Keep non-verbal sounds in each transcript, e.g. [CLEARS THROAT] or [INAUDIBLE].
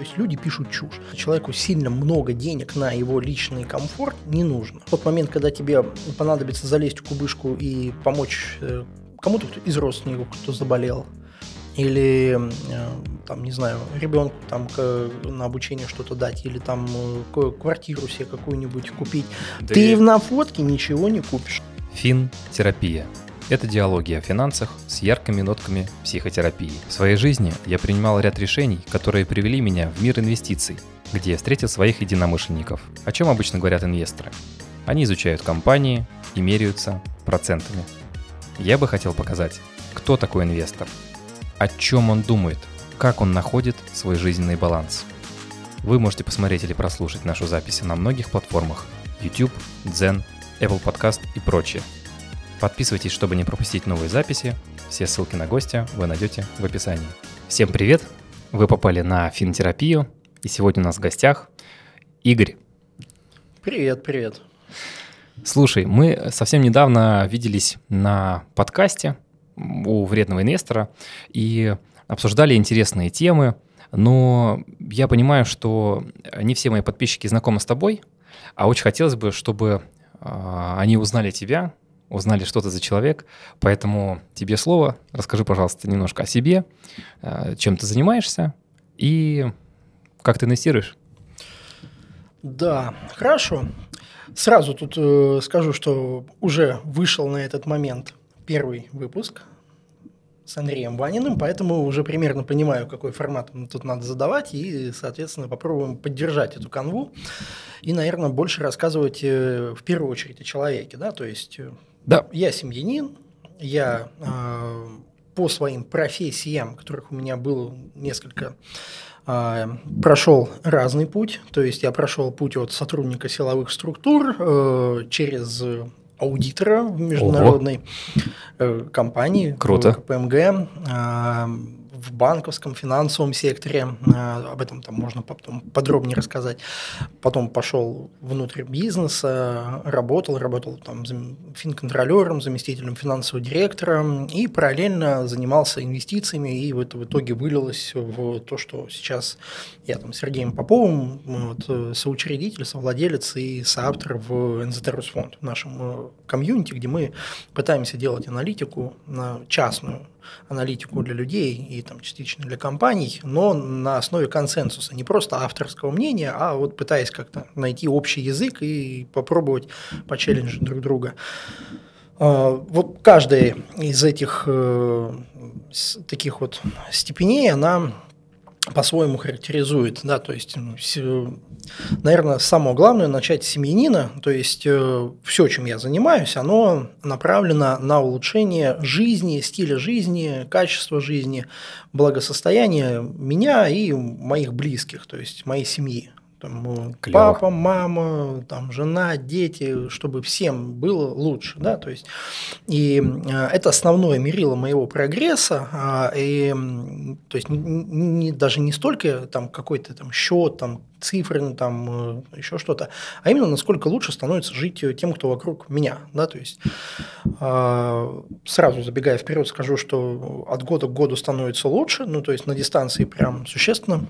То есть люди пишут чушь. Человеку сильно много денег на его личный комфорт не нужно. В тот момент, когда тебе понадобится залезть в кубышку и помочь э, кому-то из родственников, кто заболел, или э, там, не знаю, ребенку там на обучение что-то дать, или там э, квартиру себе какую-нибудь купить. Да Ты и... на фотке ничего не купишь. Фин-терапия. Это диалоги о финансах с яркими нотками психотерапии. В своей жизни я принимал ряд решений, которые привели меня в мир инвестиций, где я встретил своих единомышленников. О чем обычно говорят инвесторы? Они изучают компании и меряются процентами. Я бы хотел показать, кто такой инвестор, о чем он думает, как он находит свой жизненный баланс. Вы можете посмотреть или прослушать нашу запись на многих платформах YouTube, Zen, Apple Podcast и прочее. Подписывайтесь, чтобы не пропустить новые записи. Все ссылки на гостя вы найдете в описании. Всем привет! Вы попали на финтерапию, и сегодня у нас в гостях Игорь. Привет, привет. Слушай, мы совсем недавно виделись на подкасте у вредного инвестора и обсуждали интересные темы, но я понимаю, что не все мои подписчики знакомы с тобой, а очень хотелось бы, чтобы э, они узнали тебя, узнали, что ты за человек. Поэтому тебе слово. Расскажи, пожалуйста, немножко о себе, э, чем ты занимаешься и как ты инвестируешь. Да, хорошо. Сразу тут э, скажу, что уже вышел на этот момент первый выпуск с Андреем Ваниным, поэтому уже примерно понимаю, какой формат тут надо задавать, и, соответственно, попробуем поддержать эту канву и, наверное, больше рассказывать э, в первую очередь о человеке, да, то есть э, да. я семьянин, я э, по своим профессиям, которых у меня было несколько, э, прошел разный путь, то есть я прошел путь от сотрудника силовых структур э, через аудитора в международной Ого. компании Круто. КПМГ в банковском, финансовом секторе, об этом там можно потом подробнее рассказать. Потом пошел внутрь бизнеса, работал, работал там финконтролером, заместителем финансового директора и параллельно занимался инвестициями, и это в итоге вылилось в то, что сейчас я там с Сергеем Поповым, вот, э, соучредитель, совладелец и соавтор в НЗТ Русфонд, в нашем э, комьюнити, где мы пытаемся делать аналитику на частную аналитику для людей и там, частично для компаний, но на основе консенсуса, не просто авторского мнения, а вот пытаясь как-то найти общий язык и попробовать почелленджить друг друга. А, вот каждая из этих э, таких вот степеней, она по-своему характеризует, да, то есть, наверное, самое главное начать с семьянина, то есть э, все, чем я занимаюсь, оно направлено на улучшение жизни, стиля жизни, качества жизни, благосостояния меня и моих близких, то есть моей семьи там, Клево. папа, мама, там, жена, дети, чтобы всем было лучше, да, то есть, и э, это основное мерило моего прогресса, а, и, то есть, не, даже не столько там какой-то там счет, там, цифры, ну, там, э, еще что-то, а именно насколько лучше становится жить тем, кто вокруг меня, да, то есть, а, сразу забегая вперед, скажу, что от года к году становится лучше, ну, то есть, на дистанции прям существенно,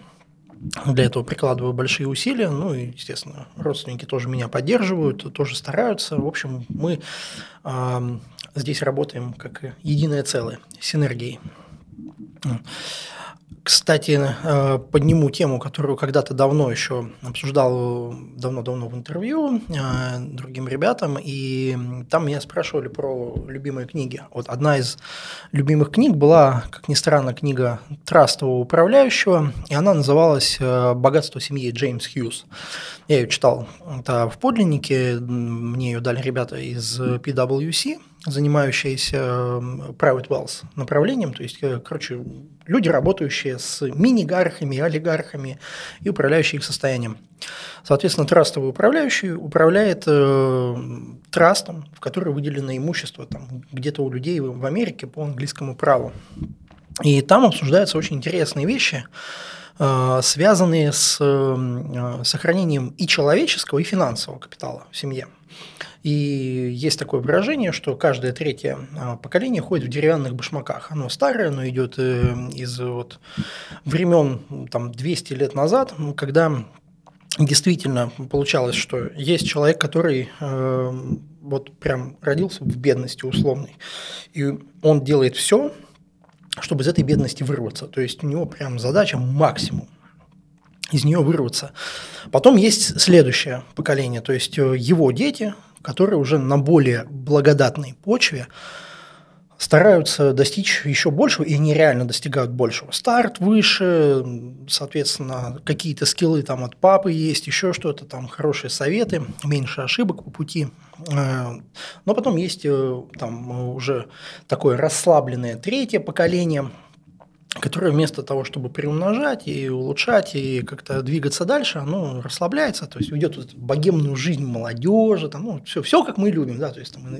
для этого прикладываю большие усилия. Ну и, естественно, родственники тоже меня поддерживают, тоже стараются. В общем, мы э, здесь работаем как единое целое, синергией. Кстати, э, подниму тему, которую когда-то давно еще обсуждал, давно-давно в интервью э, другим ребятам, и там меня спрашивали про любимые книги. Вот одна из любимых книг была, как ни странно, книга трастового управляющего, и она называлась э, «Богатство семьи» Джеймс Хьюз. Я ее читал это в подлиннике, мне ее дали ребята из PwC, занимающиеся private wealth направлением, то есть, короче, люди, работающие с мини-гархами, олигархами и управляющие их состоянием. Соответственно, трастовый управляющий управляет э, трастом, в который выделено имущество там, где-то у людей в Америке по английскому праву. И там обсуждаются очень интересные вещи. связанные с сохранением и человеческого, и финансового капитала в семье. И есть такое выражение, что каждое третье поколение ходит в деревянных башмаках. Оно старое, оно идет э, из вот времен там, 200 лет назад, когда действительно получалось, что есть человек, который э, вот прям родился в бедности условной, и он делает все, чтобы из этой бедности вырваться. То есть у него прям задача максимум из нее вырваться. Потом есть следующее поколение, то есть э, его дети, которые уже на более благодатной почве стараются достичь еще большего, и они реально достигают большего. Старт выше, соответственно, какие-то скиллы там от папы есть, еще что-то, там хорошие советы, меньше ошибок по пути. Э, но потом есть э, там уже такое расслабленное третье поколение – которое вместо того, чтобы приумножать и улучшать, и как-то двигаться дальше, оно расслабляется, то есть ведет вот богемную жизнь молодежи, там, ну, все, все как мы любим, да, то есть там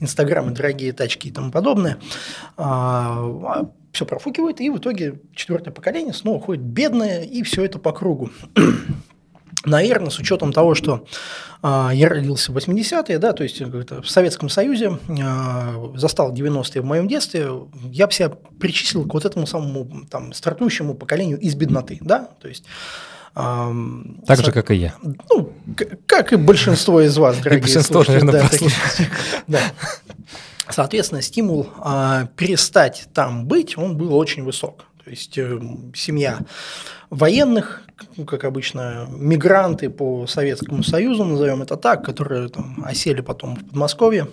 инстаграмы, дорогие тачки и тому подобное, а, а все профукивает, и в итоге четвертое поколение снова ходит бедное, и все это по кругу. Наверное, с учетом того, что э, я родился в 80-е, да, то есть в Советском Союзе, э, застал 90-е в моем детстве, я бы себя причислил к вот этому самому там, стартующему поколению из бедноты, да, то есть так же, как и я. Ну, как и большинство из вас, дорогие и большинство, наверное, да, [LAUGHS] да. Соответственно, стимул э, перестать там быть, он был очень высок. То есть э, семья военных, ну, как обычно, мигранты по Советскому Союзу, назовем это так, которые там, осели потом в Подмосковье.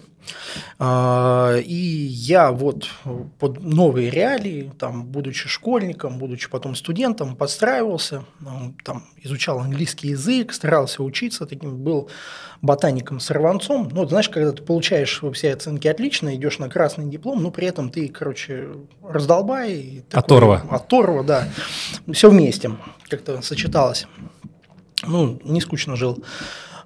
А, и я вот под новые реалии, там, будучи школьником, будучи потом студентом, подстраивался, там, изучал английский язык, старался учиться, таким был ботаником-сорванцом. Ну, вот, знаешь, когда ты получаешь все оценки отлично, идешь на красный диплом, но при этом ты, короче, раздолбай. Оторва. Оторва, да. Все вместе как-то сочеталось. Ну, не скучно жил.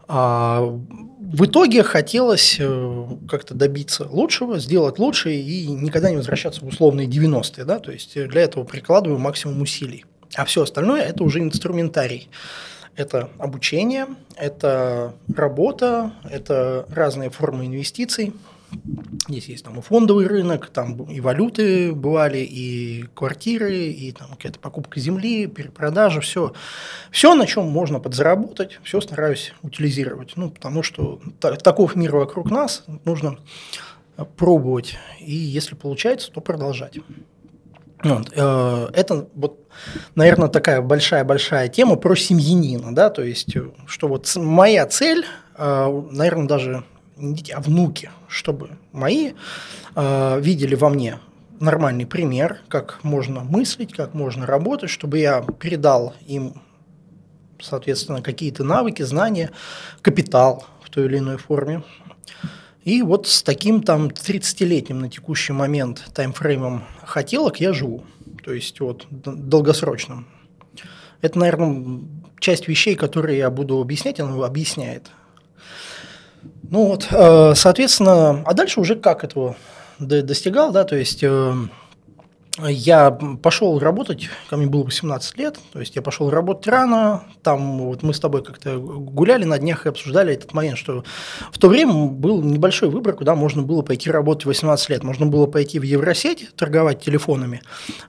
А в итоге хотелось э, как-то добиться лучшего, сделать лучше и никогда не возвращаться в условные 90-е. Да? То есть для этого прикладываю максимум усилий. А все остальное – это уже инструментарий. Это обучение, это работа, это разные формы инвестиций – Здесь есть там и фондовый рынок, там и валюты бывали, и квартиры, и там какая-то покупка земли, перепродажа, все. Все, на чем можно подзаработать, все стараюсь утилизировать. Ну, потому что таков мир вокруг нас, нужно пробовать. И если получается, то продолжать. Вот. Э, это вот, наверное, такая большая-большая тема про семьянина, да, то есть, что вот моя цель, э, наверное, даже не дети, а внуки, чтобы мои э, видели во мне нормальный пример, как можно мыслить, как можно работать, чтобы я передал им, соответственно, какие-то навыки, знания, капитал в той или иной форме. И вот с таким там 30-летним на текущий момент таймфреймом хотелок я живу, то есть вот долгосрочным. Это, наверное, часть вещей, которые я буду объяснять, она объясняет ну вот, э, соответственно, а дальше уже как этого достигал, да, то есть э, я пошел работать, ко мне было 18 лет, то есть я пошел работать рано, там вот мы с тобой как-то гуляли на днях и обсуждали этот момент, что в то время был небольшой выбор, куда можно было пойти работать 18 лет. Можно было пойти в Евросеть, торговать телефонами,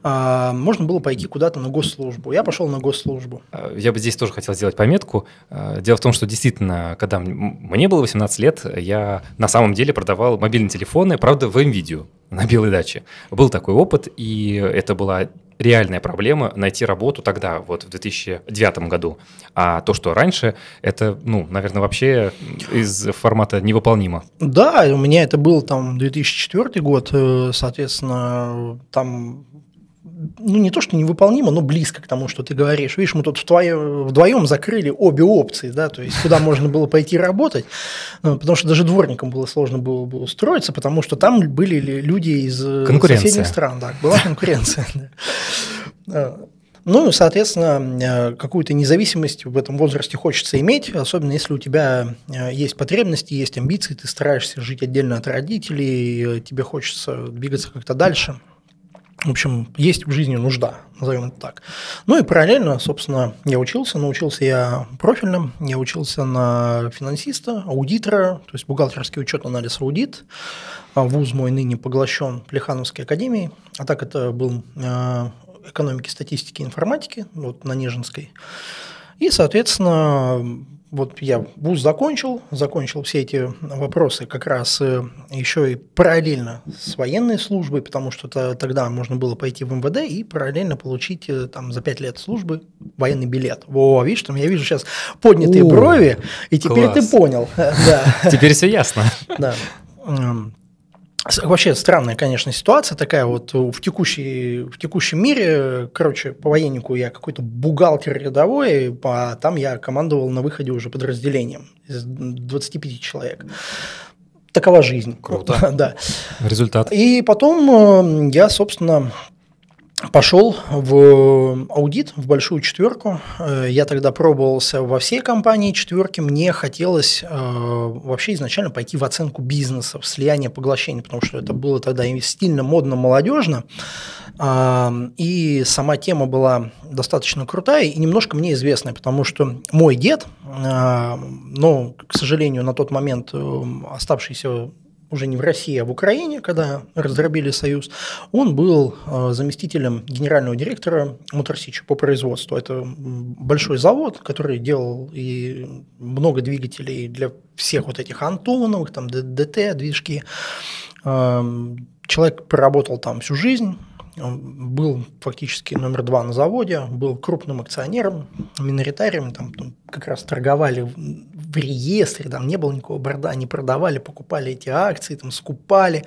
а можно было пойти куда-то на госслужбу. Я пошел на госслужбу. А, я бы здесь тоже хотел сделать пометку. А, дело в том, что действительно, когда мне было 18 лет, я на самом деле продавал мобильные телефоны, правда, в МВидео на Белой даче. Был такой опыт, и это была реальная проблема найти работу тогда, вот в 2009 году. А то, что раньше, это, ну, наверное, вообще из формата невыполнимо. Да, у меня это был там 2004 год, э, соответственно, там ну, не то, что невыполнимо, но близко к тому, что ты говоришь. Видишь, мы тут вдвоем, вдвоем закрыли обе опции, да, то есть куда можно было пойти работать, ну, потому что даже дворникам было сложно было бы устроиться, потому что там были люди из соседних стран, да, была конкуренция. Ну, соответственно, какую-то независимость в этом возрасте хочется иметь, особенно если у тебя э, есть потребности, есть амбиции, ты стараешься жить отдельно от родителей, тебе хочется двигаться как-то дальше. В общем, есть в жизни нужда, назовем это так. Ну и параллельно, собственно, я учился. Научился я профильно. Я учился на финансиста, аудитора, то есть бухгалтерский учет, анализ, аудит. А вуз мой ныне поглощен Плехановской академией. А так это был э, экономики, статистики, информатики вот, на Нежинской. И, соответственно, вот я вуз закончил, закончил все эти вопросы как раз э, еще и параллельно с военной службой, потому что тогда можно было пойти в МВД и параллельно получить э, там за пять лет службы военный билет. Во, видишь, там я вижу сейчас поднятые О, брови, и теперь класс. ты понял. [LAUGHS] Теперь все ясно. Да. Вообще странная, конечно, ситуация такая вот в, текущей, в текущем мире. Короче, по военнику я какой-то бухгалтер рядовой, а там я командовал на выходе уже подразделением из 25 человек. Такова жизнь. Круто. [LAUGHS] да. Результат. И потом э, я, собственно, пошел в аудит, в большую четверку. Э, я тогда пробовался во всей компании четверки. Мне хотелось э, вообще изначально пойти в оценку бизнеса, в слияние поглощения, потому что это было тогда стильно, модно, молодежно. И сама тема была достаточно крутая и немножко мне известная, потому что мой дед, э, но, к сожалению, на тот момент оставшийся уже не в России, а в Украине, когда раздробили Союз, он был э, заместителем генерального директора Моторсича по производству. Это большой завод, который делал и много двигателей для всех вот этих Антоновых, там ДТ, движки. Эм, человек проработал там всю жизнь, был фактически номер два на заводе, был крупным акционером, миноритарием, там, там как раз торговали в реестре, там не было никакого борда, они продавали, покупали эти акции, там скупали.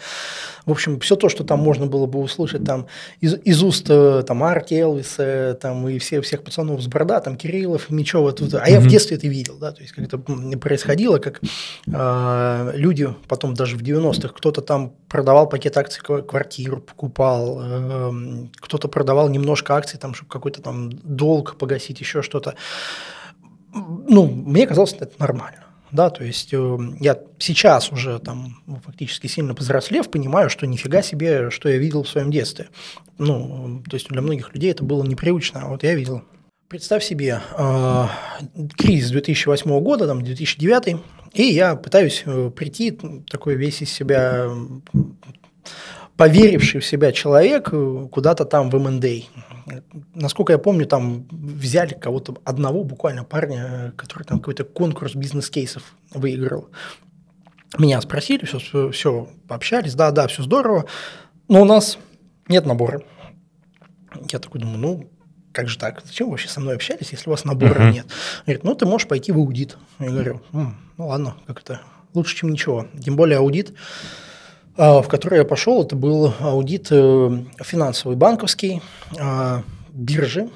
В общем, все то, что там можно было бы услышать там из, из уст э, там Арти Элвиса, там и все, всех пацанов с борда, там Кириллов, Мечева. Тут, а я в детстве это видел, да, то есть как это происходило, как э, люди потом даже в 90-х, кто-то там продавал пакет акций, квартиру покупал, э, кто-то продавал немножко акций, там, чтобы какой-то там долг погасить, еще что-то ну, мне казалось, это нормально. Да, то есть э, я сейчас уже там ну, фактически сильно повзрослев, понимаю, что нифига себе, что я видел в своем детстве. Ну, то есть для многих людей это было непривычно, а вот я видел. Представь себе э, кризис 2008 года, там 2009, и я пытаюсь э, прийти, такой весь из себя поверивший в себя человек э, куда-то там в МНД насколько я помню, там взяли кого-то одного буквально парня, который там какой-то конкурс бизнес-кейсов выиграл. Меня спросили, все, все, пообщались, да, да, все здорово, но у нас нет набора. Я такой думаю, ну, как же так? Зачем вы вообще со мной общались, если у вас набора uh-huh. нет? Говорит, ну, ты можешь пойти в аудит. Я говорю, ну, ладно, как это, лучше, чем ничего. Тем более аудит в который я пошел, это был аудит э, финансовый, банковский, а, биржи,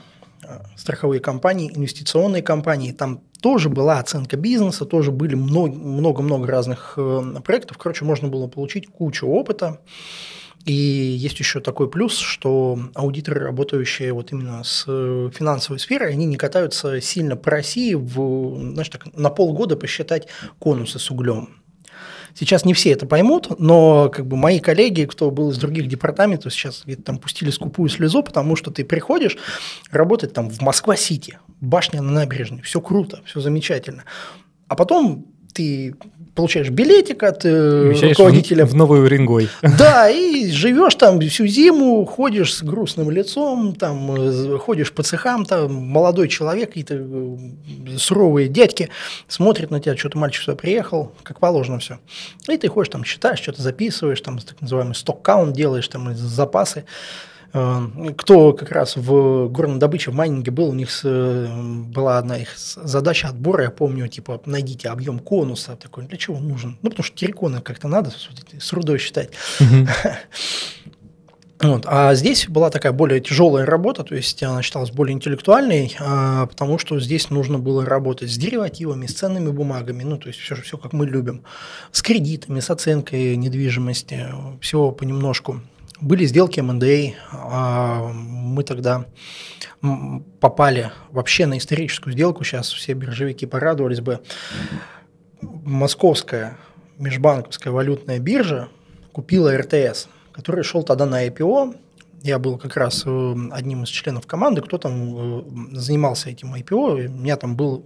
а, страховые компании, инвестиционные компании. Там тоже была оценка бизнеса, тоже были много-много разных э, проектов. Короче, можно было получить кучу опыта. И есть еще такой плюс, что аудиторы, работающие вот именно с э, финансовой сферой, они не катаются сильно по России в, знаешь, так, на полгода посчитать конусы с углем. Сейчас не все это поймут, но как бы мои коллеги, кто был из других департаментов, сейчас где-то там пустили скупую слезу, потому что ты приходишь работать там в Москва-Сити, башня на набережной, все круто, все замечательно. А потом ты получаешь билетик от э, руководителя. В, в новую Уренгой. [LAUGHS] Да, и живешь там всю зиму, ходишь с грустным лицом, там э, ходишь по цехам, там молодой человек, какие-то э, суровые дядьки смотрят на тебя, что-то мальчик сюда приехал, как положено все. И ты ходишь там, читаешь, что-то записываешь, там так называемый сток-каунт делаешь, там запасы. Э, кто как раз в горной добыче, в майнинге был, у них была одна их задача отбора, я помню, типа, найдите объем конуса, такой, для чего он нужен? Ну, потому что терриконы как-то надо с рудой считать. [LAUGHS] Вот. А здесь была такая более тяжелая работа, то есть она считалась более интеллектуальной, а, потому что здесь нужно было работать с деривативами, с ценными бумагами, ну, то есть все, все как мы любим, с кредитами, с оценкой недвижимости, всего понемножку. Были сделки МНДА, а мы тогда попали вообще на историческую сделку, сейчас все биржевики порадовались бы. Московская межбанковская валютная биржа купила РТС, который шел тогда на IPO, Я был как раз э, одним из членов команды, кто там э, занимался этим IPO. У меня там был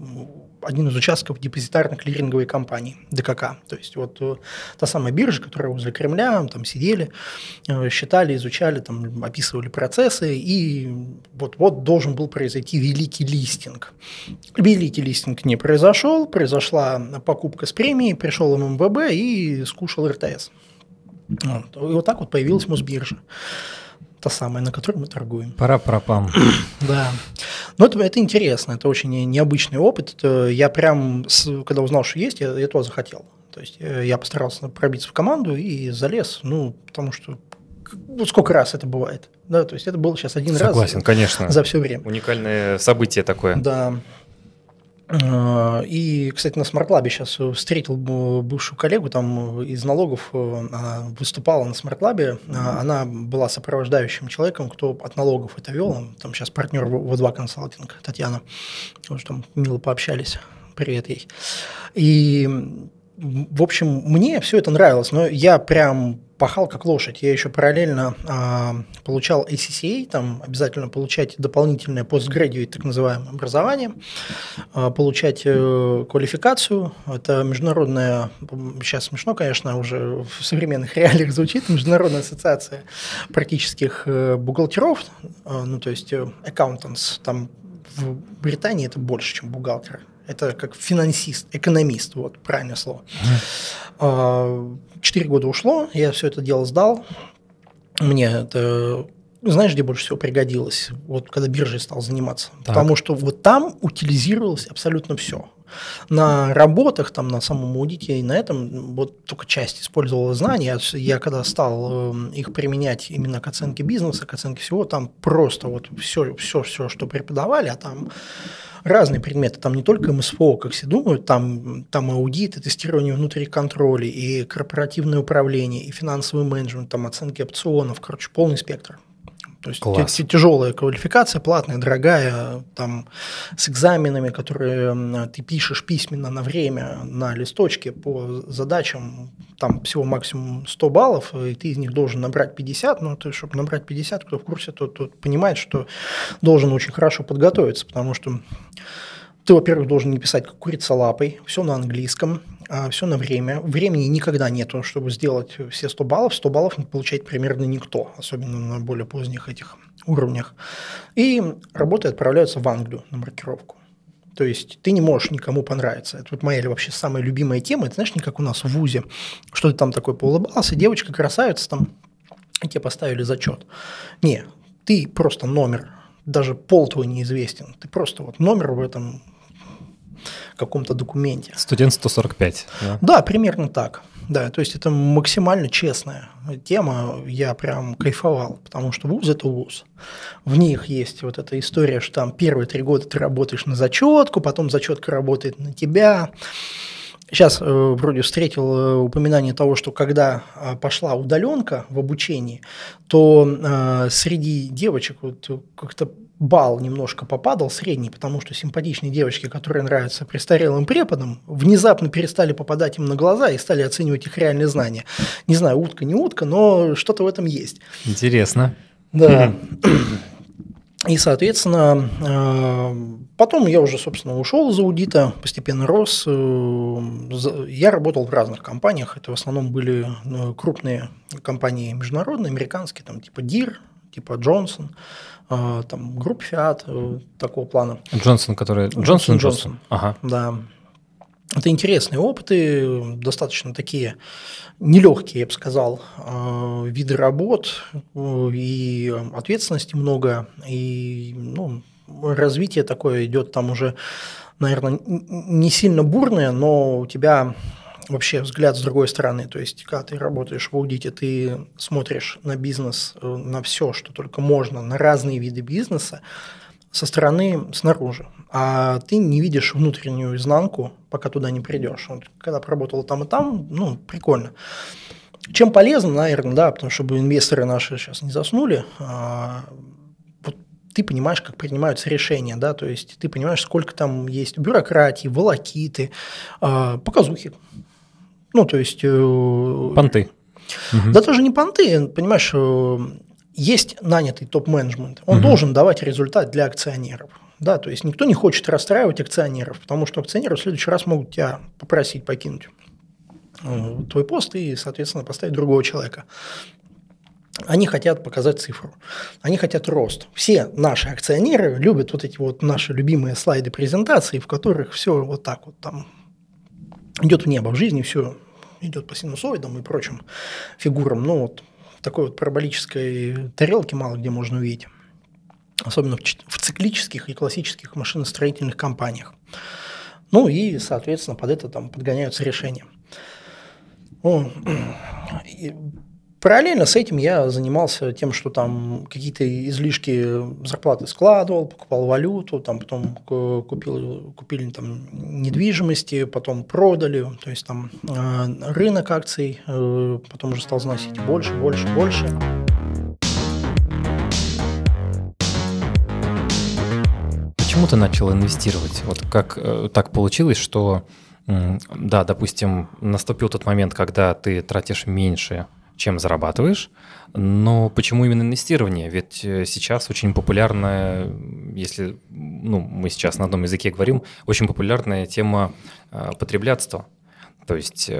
один из участков депозитарно-клиринговой компании, ДКК. То есть вот э, та самая биржа, которая возле Кремля, там сидели, считали, изучали, там описывали процессы, и вот-вот должен был произойти великий листинг. Великий листинг не произошел, произошла покупка с премией, пришел ММВБ и скушал РТС. Вот. И вот так вот появилась Мосбиржа та самая, на которой мы торгуем. Пара-парапам. [CLEARS THROAT] Да. Но это, это интересно, это очень необычный опыт. Это я прям, когда узнал, что есть, я, я тоже захотел. То есть э, я постарался пробиться в команду и залез, ну, потому что вот сколько раз это бывает. Да, то есть это было сейчас один Согласен, раз. Согласен, конечно. За все время. Уникальное событие такое. Да. Э, и, кстати, на Smart-Lab е сейчас встретил бывшую коллегу там из налогов, э, она выступала на Smart-Lab е, э, она была сопровождающим человеком, кто от налогов это вел, там сейчас партнер в 2 консалтинг, Татьяна, тоже там мило пообщались, привет ей. И, в общем, мне все это нравилось, но я прям пахал как лошадь. Я еще параллельно а, получал ACCA, там обязательно получать дополнительное постградиат, так называемое образование, а, получать а, квалификацию. Это международная, сейчас смешно, конечно, уже в современных [LAUGHS] реалиях звучит, международная ассоциация практических э, бухгалтеров, а, ну то есть э, accountants, там в Британии это больше, чем бухгалтер. Это как финансист, экономист, вот правильное слово. Четыре года ушло, я все это дело сдал. Мне это знаешь, где больше всего пригодилось? Вот когда биржей стал заниматься. Так. Потому что вот там утилизировалось абсолютно все. На работах, там, на самом аудите и на этом вот только часть использовала знания. Я когда стал эм, их применять именно к оценке бизнеса, к оценке всего, там просто вот все, все, все, что преподавали, а там разные предметы, там не только МСФО, как все думают, там, там аудит, и тестирование внутренних контролей, и корпоративное управление, и финансовый менеджмент, там оценки опционов, короче, полный спектр. То есть Класс. тяжелая квалификация, платная, дорогая, там с экзаменами, которые ты пишешь письменно на время, на листочке по задачам, там всего максимум 100 баллов, и ты из них должен набрать 50, но ты, чтобы набрать 50, кто в курсе, тот, тот понимает, что должен очень хорошо подготовиться, потому что ты, во-первых, должен не писать как курица лапой, все на английском, все на время. Времени никогда нету, чтобы сделать все 100 баллов. 100 баллов не получает примерно никто, особенно на более поздних этих уровнях. И работы отправляются в Англию на маркировку. То есть ты не можешь никому понравиться. Это вот моя вообще самая любимая тема. Это знаешь, не как у нас в ВУЗе, что ты там такой поулыбался, девочка красавица там, тебе поставили зачет. Не, ты просто номер, даже пол твой неизвестен. Ты просто вот номер в этом каком-то документе. Студент 145. Да? да, примерно так. Да, то есть это максимально честная тема, я прям кайфовал, потому что вуз – это вуз. В них есть вот эта история, что там первые три года ты работаешь на зачетку, потом зачетка работает на тебя. Сейчас э, вроде встретил э, упоминание того, что когда э, пошла удаленка в обучении, то э, среди девочек вот как-то балл немножко попадал, средний, потому что симпатичные девочки, которые нравятся престарелым преподам, внезапно перестали попадать им на глаза и стали оценивать их реальные знания. Не знаю, утка, не утка, но что-то в этом есть. Интересно. Да. И, соответственно, э, потом я уже, собственно, ушел из аудита, постепенно рос. Э, я работал в разных компаниях. Это в основном были э, крупные компании международные, американские, там типа DIR, типа Johnson. А, там, групп Fiat, э, такого плана. Джонсон, который... Джонсон Джонсон. Ага. Да. Это интересные опыты, достаточно такие нелегкие, я бы сказал, а, виды работ, э, и ответственности много, и ну, развитие такое идет там уже, наверное, не сильно бурное, но у тебя вообще взгляд с другой стороны. То есть, когда ты работаешь в аудите, ты смотришь на бизнес, э, на все, что только можно, на разные виды бизнеса со стороны снаружи. А ты не видишь внутреннюю изнанку, пока туда не придешь. Вот, когда поработал там и там, ну, прикольно. Чем полезно, наверное, да, потому чтобы инвесторы наши сейчас не заснули, а, ты понимаешь, как принимаются решения, да, то есть ты понимаешь, сколько там есть бюрократии, волокиты, а, показухи, ну, то есть... Э, понты. Да даже не понты, понимаешь, э, есть нанятый топ-менеджмент, он угу. должен давать результат для акционеров. Да, то есть никто не хочет расстраивать акционеров, потому что акционеры в следующий раз могут тебя попросить покинуть э, твой пост и, соответственно, поставить другого человека. Они хотят показать цифру, они хотят рост. Все наши акционеры любят вот эти вот наши любимые слайды презентации, в которых все вот так вот там идет в небо в жизни, все идет по синусоидам и прочим фигурам. Ну вот такой вот параболической тарелки мало где можно увидеть. Особенно в циклических и классических машиностроительных компаниях. Ну и, соответственно, под это там подгоняются решения. Ну, [CLEARS THROAT] Параллельно с этим я занимался тем, что там какие-то излишки зарплаты складывал, покупал валюту, там потом купил, купили там недвижимости, потом продали, то есть там э, рынок акций э, потом уже стал заносить больше, больше, больше. Почему ты начал инвестировать? Вот как э, так получилось, что да, допустим, наступил тот момент, когда ты тратишь меньше чем зарабатываешь. Но почему именно инвестирование? Ведь э, сейчас очень популярная, если ну, мы сейчас на одном языке говорим, очень популярная тема э, потреблятства. То есть, э,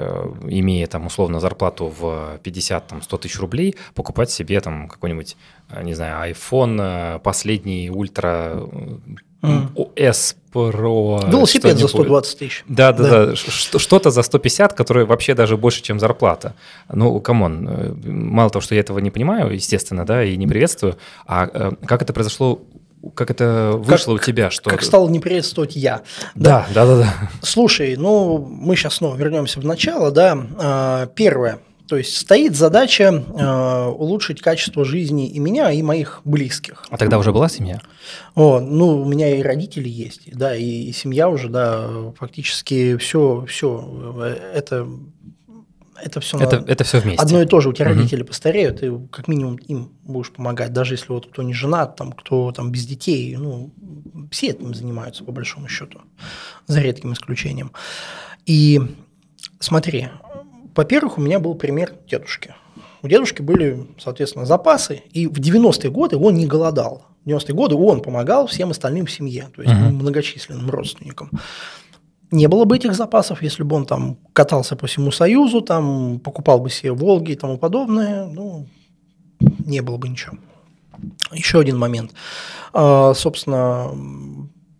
имея там условно зарплату в 50-100 тысяч рублей, покупать себе там какой-нибудь, не знаю, iPhone последний Ultra S Pro... Велосипед за 120 тысяч. Да, да, да. да. Что-то за 150, которое вообще даже больше, чем зарплата. Ну, come on, э, мало того, что я этого не понимаю, естественно, да, и не приветствую, а э, как это произошло как это вышло как, у тебя? Что... Как стал не приветствовать я. Да, да, да, да. Слушай, ну мы сейчас снова вернемся в начало, да. А, первое. То есть стоит задача э, улучшить качество жизни и меня, и моих близких. А тогда уже была семья? О, ну, у меня и родители есть, да, и, и семья уже, да, фактически все, все, это это все это, на... это все вместе. Одно и то же. У тебя угу. родители постареют, ты как минимум им будешь помогать, даже если вот кто не женат, там, кто там без детей, ну, все этим занимаются, по большому счету, за редким исключением. И смотри, во-первых, у меня был пример дедушки. У дедушки были, соответственно, запасы, и в 90-е годы он не голодал. В 90-е годы он помогал всем остальным в семье, то есть uh-huh. многочисленным родственникам. Не было бы этих запасов, если бы он там катался по всему Союзу, там покупал бы себе Волги и тому подобное, ну, не было бы ничего. Еще один момент. А, собственно,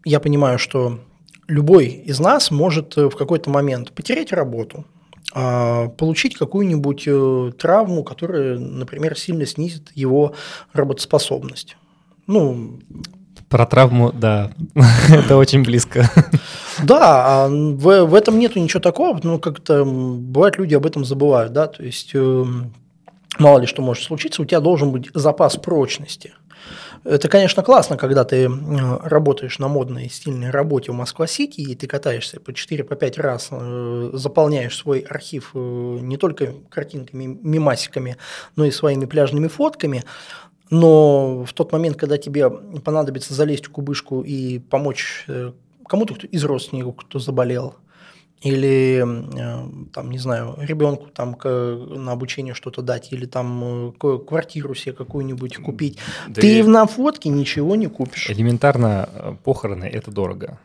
я понимаю, что любой из нас может в какой-то момент потерять работу, получить какую-нибудь э, травму, которая, например, сильно снизит его работоспособность. Ну, про травму, да, [LAUGHS] это очень близко. Да, а в, в этом нету ничего такого, но как-то бывает люди об этом забывают, да, то есть эм, мало ли что может случиться, у тебя должен быть запас прочности. Это, конечно, классно, когда ты работаешь на модной стильной работе в Москва-Сити, и ты катаешься по 4-5 по раз, э, заполняешь свой архив э, не только картинками, мимасиками, но и своими пляжными фотками. Но в тот момент, когда тебе понадобится залезть в кубышку и помочь э, кому-то из родственников, кто заболел, или э, там, не знаю, ребенку там на обучение что-то дать, или там э, квартиру себе какую-нибудь купить. Да Ты и... на фотке ничего не купишь. Элементарно э, похороны – это дорого.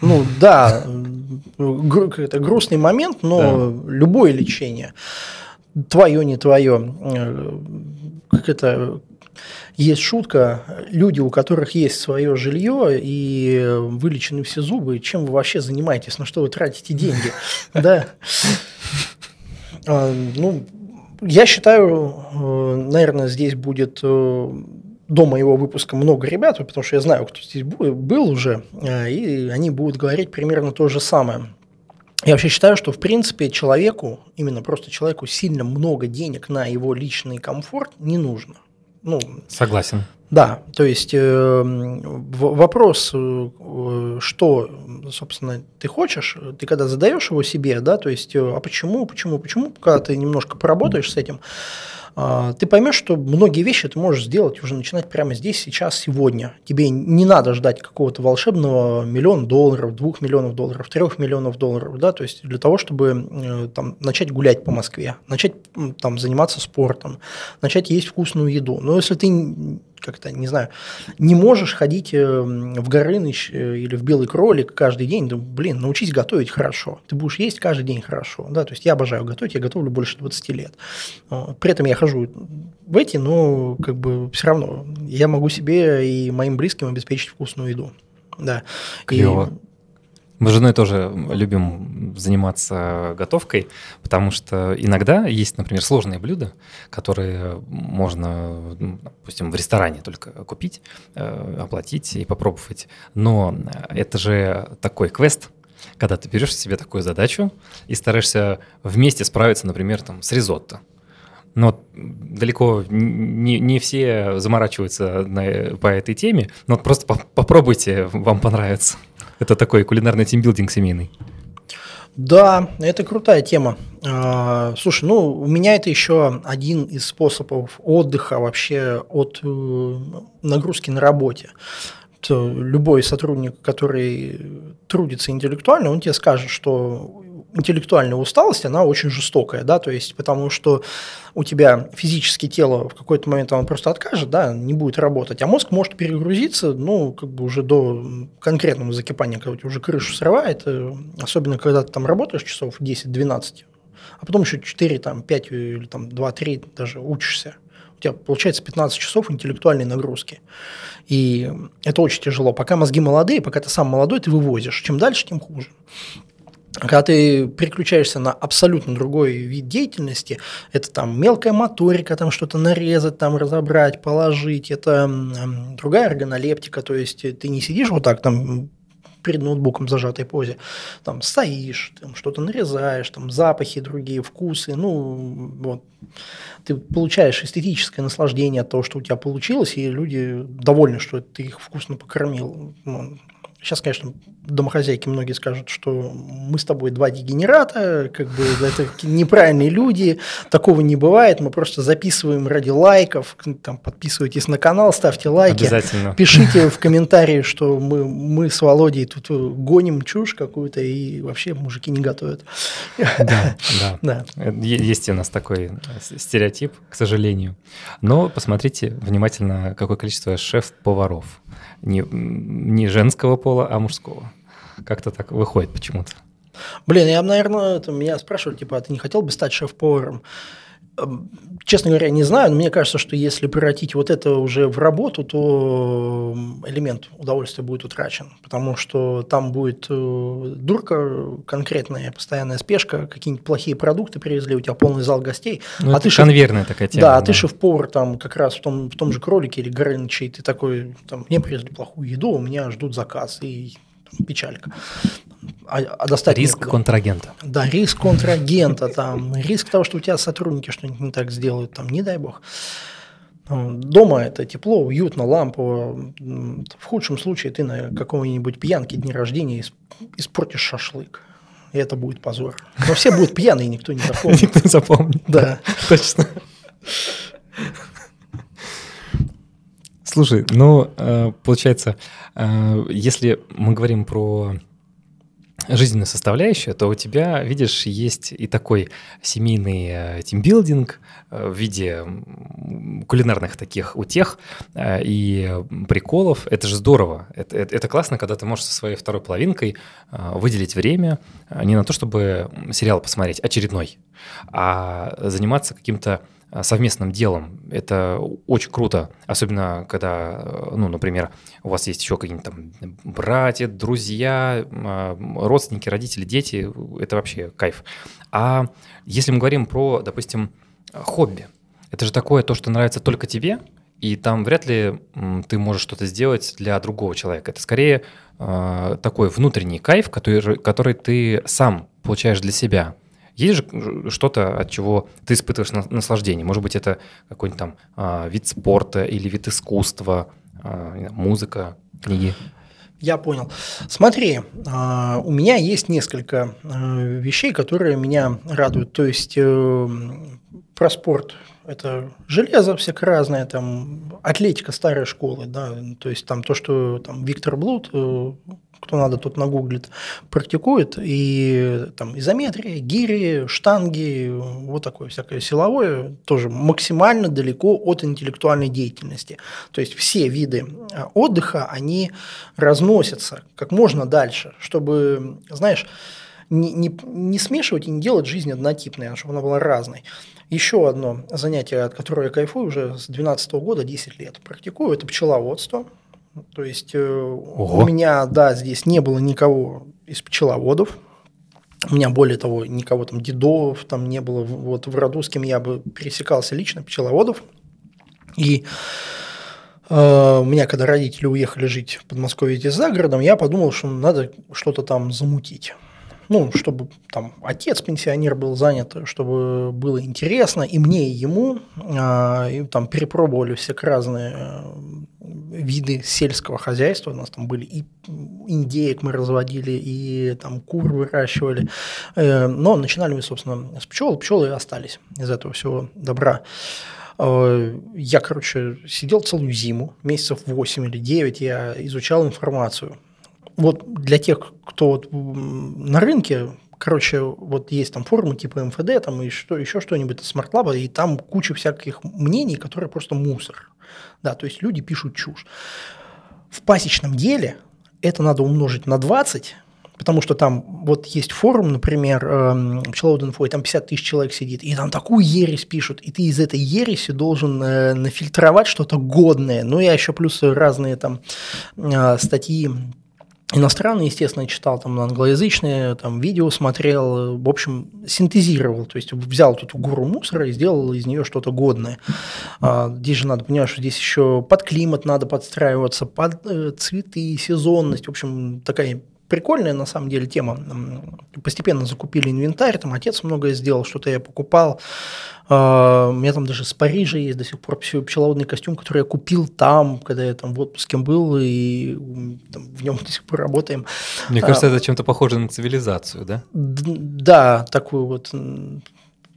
Ну да, это грустный момент, но да. любое лечение, твое, не твое, как это, есть шутка, люди, у которых есть свое жилье и вылечены все зубы, чем вы вообще занимаетесь, на что вы тратите деньги? [LAUGHS] Да. А, ну, я считаю, э, наверное, здесь будет э, до моего выпуска много ребят, потому что я знаю, кто здесь был уже, э, и они будут говорить примерно то же самое. Я вообще считаю, что в принципе человеку, именно просто человеку сильно много денег на его личный комфорт не нужно. Ну, Согласен. Да, то есть э, вопрос, э, что, собственно, ты хочешь, ты когда задаешь его себе, да, то есть, э, а почему, почему, почему, когда ты немножко поработаешь с этим, а, ты поймешь, что многие вещи ты можешь сделать уже начинать прямо здесь, сейчас, сегодня. Тебе не надо ждать какого-то волшебного миллиона долларов, двух миллионов долларов, трех миллионов долларов, да, то есть для того, чтобы э, там, начать гулять по Москве, начать там, заниматься спортом, начать есть вкусную еду. Но если ты как-то, не знаю, не можешь ходить э, в Горыныч э, или в Белый кролик каждый день, да, блин, научись готовить хорошо. Ты будешь есть каждый день хорошо. Да? То есть я обожаю готовить, я готовлю больше 20 лет. При этом я хожу в эти, но как бы все равно я могу себе и моим близким обеспечить вкусную еду. Да. Клево. И мы с женой тоже любим заниматься готовкой, потому что иногда есть, например, сложные блюда, которые можно, ну, допустим, в ресторане только купить, э, оплатить и попробовать. Но это же такой квест, когда ты берешь себе такую задачу и стараешься вместе справиться, например, там, с ризотто. Но далеко не, не все заморачиваются на, по этой теме, но просто по попробуйте, вам понравится. Это такой кулинарный тимбилдинг семейный. Да, это крутая тема. А, слушай, ну, у меня это еще один из способов отдыха вообще от э, нагрузки на работе. Любой сотрудник, который трудится интеллектуально, он тебе скажет, что интеллектуальная усталость, она очень жестокая, да, то есть потому что у тебя физически тело в какой-то момент оно просто откажет, да, не будет работать, а мозг может перегрузиться, ну, как бы уже до конкретного закипания, когда у тебя уже крышу срывает, э, особенно когда ты там работаешь часов 10-12, а потом еще 4, там, 5 или там 2-3 даже учишься. У тебя получается 15 часов интеллектуальной нагрузки. И это очень тяжело. Пока мозги молодые, пока ты сам молодой, ты вывозишь. Чем дальше, тем хуже когда ты переключаешься на абсолютно другой вид деятельности, это там мелкая моторика, там что-то нарезать, там разобрать, положить, это другая органолептика, то есть ты не сидишь вот так там перед ноутбуком в зажатой позе, там стоишь, там что-то нарезаешь, там запахи другие, вкусы, ну вот. Ты получаешь эстетическое наслаждение от того, что у тебя получилось, и люди довольны, что ты их вкусно покормил. Ну, Сейчас, конечно, домохозяйки многие скажут, что мы с тобой два дегенерата, как бы это неправильные люди, такого не бывает, мы просто записываем ради лайков, там, подписывайтесь на канал, ставьте лайки, Обязательно. пишите в комментарии, что мы, мы с Володей тут гоним чушь какую-то и вообще мужики не готовят. Да, да. [LAUGHS] да. Есть у нас такой стереотип, к сожалению. Но посмотрите внимательно, какое количество шеф-поваров не, не женского пола, а мужского. Как-то так выходит почему-то. Блин, я, наверное, это, меня спрашивали, типа, а ты не хотел бы стать шеф-поваром? Честно говоря, не знаю, но мне кажется, что если превратить вот это уже в работу, то элемент удовольствия будет утрачен, потому что там будет э, дурка конкретная, постоянная спешка, какие-нибудь плохие продукты привезли, у тебя полный зал гостей. Ну, а ты конвейерная шеф... такая тема. Да, а ты шеф-повар там как раз в том, в том же кролике или горыныче, ты такой, там, мне привезли плохую еду, у меня ждут заказ, и печалька. А, а достать риск некуда. контрагента. Да, риск контрагента, там, риск того, что у тебя сотрудники что-нибудь не так сделают, там, не дай бог. Дома это тепло, уютно, лампово. В худшем случае ты на какой-нибудь пьянке дни рождения испортишь шашлык. И это будет позор. Но все будут пьяные, никто не запомнит. Никто не запомнит. Да. [LAUGHS] Точно. Слушай, ну, э, получается, э, если мы говорим про жизненная составляющая, то у тебя, видишь, есть и такой семейный э, тимбилдинг в виде кулинарных таких утех и приколов. Это же здорово. Это, это, это классно, когда ты можешь со своей второй половинкой выделить время не на то, чтобы сериал посмотреть очередной, а заниматься каким-то Э, совместным делом. Это очень круто, особенно когда, э, ну, например, у вас есть еще какие-нибудь там братья, друзья, э, родственники, родители, дети. Это вообще кайф. А если мы говорим про, допустим, хобби, это же такое то, что нравится только тебе, и там вряд ли ты можешь что-то сделать для другого человека. Это скорее такой внутренний кайф, который, который ты сам получаешь для себя. Есть же что-то, от чего ты испытываешь наслаждение. Может быть, это какой-нибудь там а, вид спорта или вид искусства, а, музыка, книги. Я понял. Смотри, а, у меня есть несколько вещей, которые меня радуют. То есть э, про спорт. Это железо всякое разное, там атлетика старой школы, да, то есть там то, что там Виктор Блуд, э, кто надо, тот нагуглит, практикует, и там изометрия, гири, штанги, вот такое всякое силовое, тоже максимально далеко от интеллектуальной деятельности. То есть все виды э, отдыха, они разносятся как можно дальше, чтобы, знаешь, не, не, не смешивать и не делать жизнь однотипной, чтобы она была разной. Еще одно занятие, от которого я кайфую уже с 2012 года, 10 лет практикую, это пчеловодство. То есть э, Ого. у меня, да, здесь не было никого из пчеловодов. У меня, более того, никого там дедов там не было. Вот в роду, с кем я бы пересекался лично, пчеловодов. И э, у меня, когда родители уехали жить в Подмосковье здесь за городом, я подумал, что надо что-то там замутить ну, чтобы там отец пенсионер был занят, чтобы было интересно и мне, и ему, э, и там перепробовали все разные э, виды сельского хозяйства, у нас там были и индеек мы разводили, и там кур выращивали, э, но начинали мы, собственно, с пчел, пчелы остались из этого всего добра. Э, я, короче, сидел целую зиму, месяцев 8 или 9, я изучал информацию вот для тех, кто вот на рынке, короче, вот есть там форумы типа МФД, там и что, еще что-нибудь, Smart Lab, и там куча всяких мнений, которые просто мусор. Да, то есть люди пишут чушь. В пасечном деле это надо умножить на 20, потому что там вот есть форум, например, эм, пчеловод.инфо, и там 50 тысяч человек сидит, и там такую ересь пишут, и ты из этой ереси должен э, нафильтровать что-то годное. Ну, я еще плюс разные там э, статьи Иностранные, естественно, читал там англоязычные, там видео смотрел, в общем, синтезировал, то есть взял тут гору мусора и сделал из нее что-то годное. А, здесь же надо понимать, что здесь еще под климат надо подстраиваться, под э, цветы, сезонность, в общем, такая прикольная на самом деле тема. Постепенно закупили инвентарь, там отец многое сделал, что-то я покупал. А, у меня там даже с Парижа есть до сих пор пчеловодный костюм, который я купил там, когда я там в отпуске был, и там, в нем [LAUGHS] до сих пор работаем. Мне кажется, а, это чем-то похоже на цивилизацию, да? Да, такую вот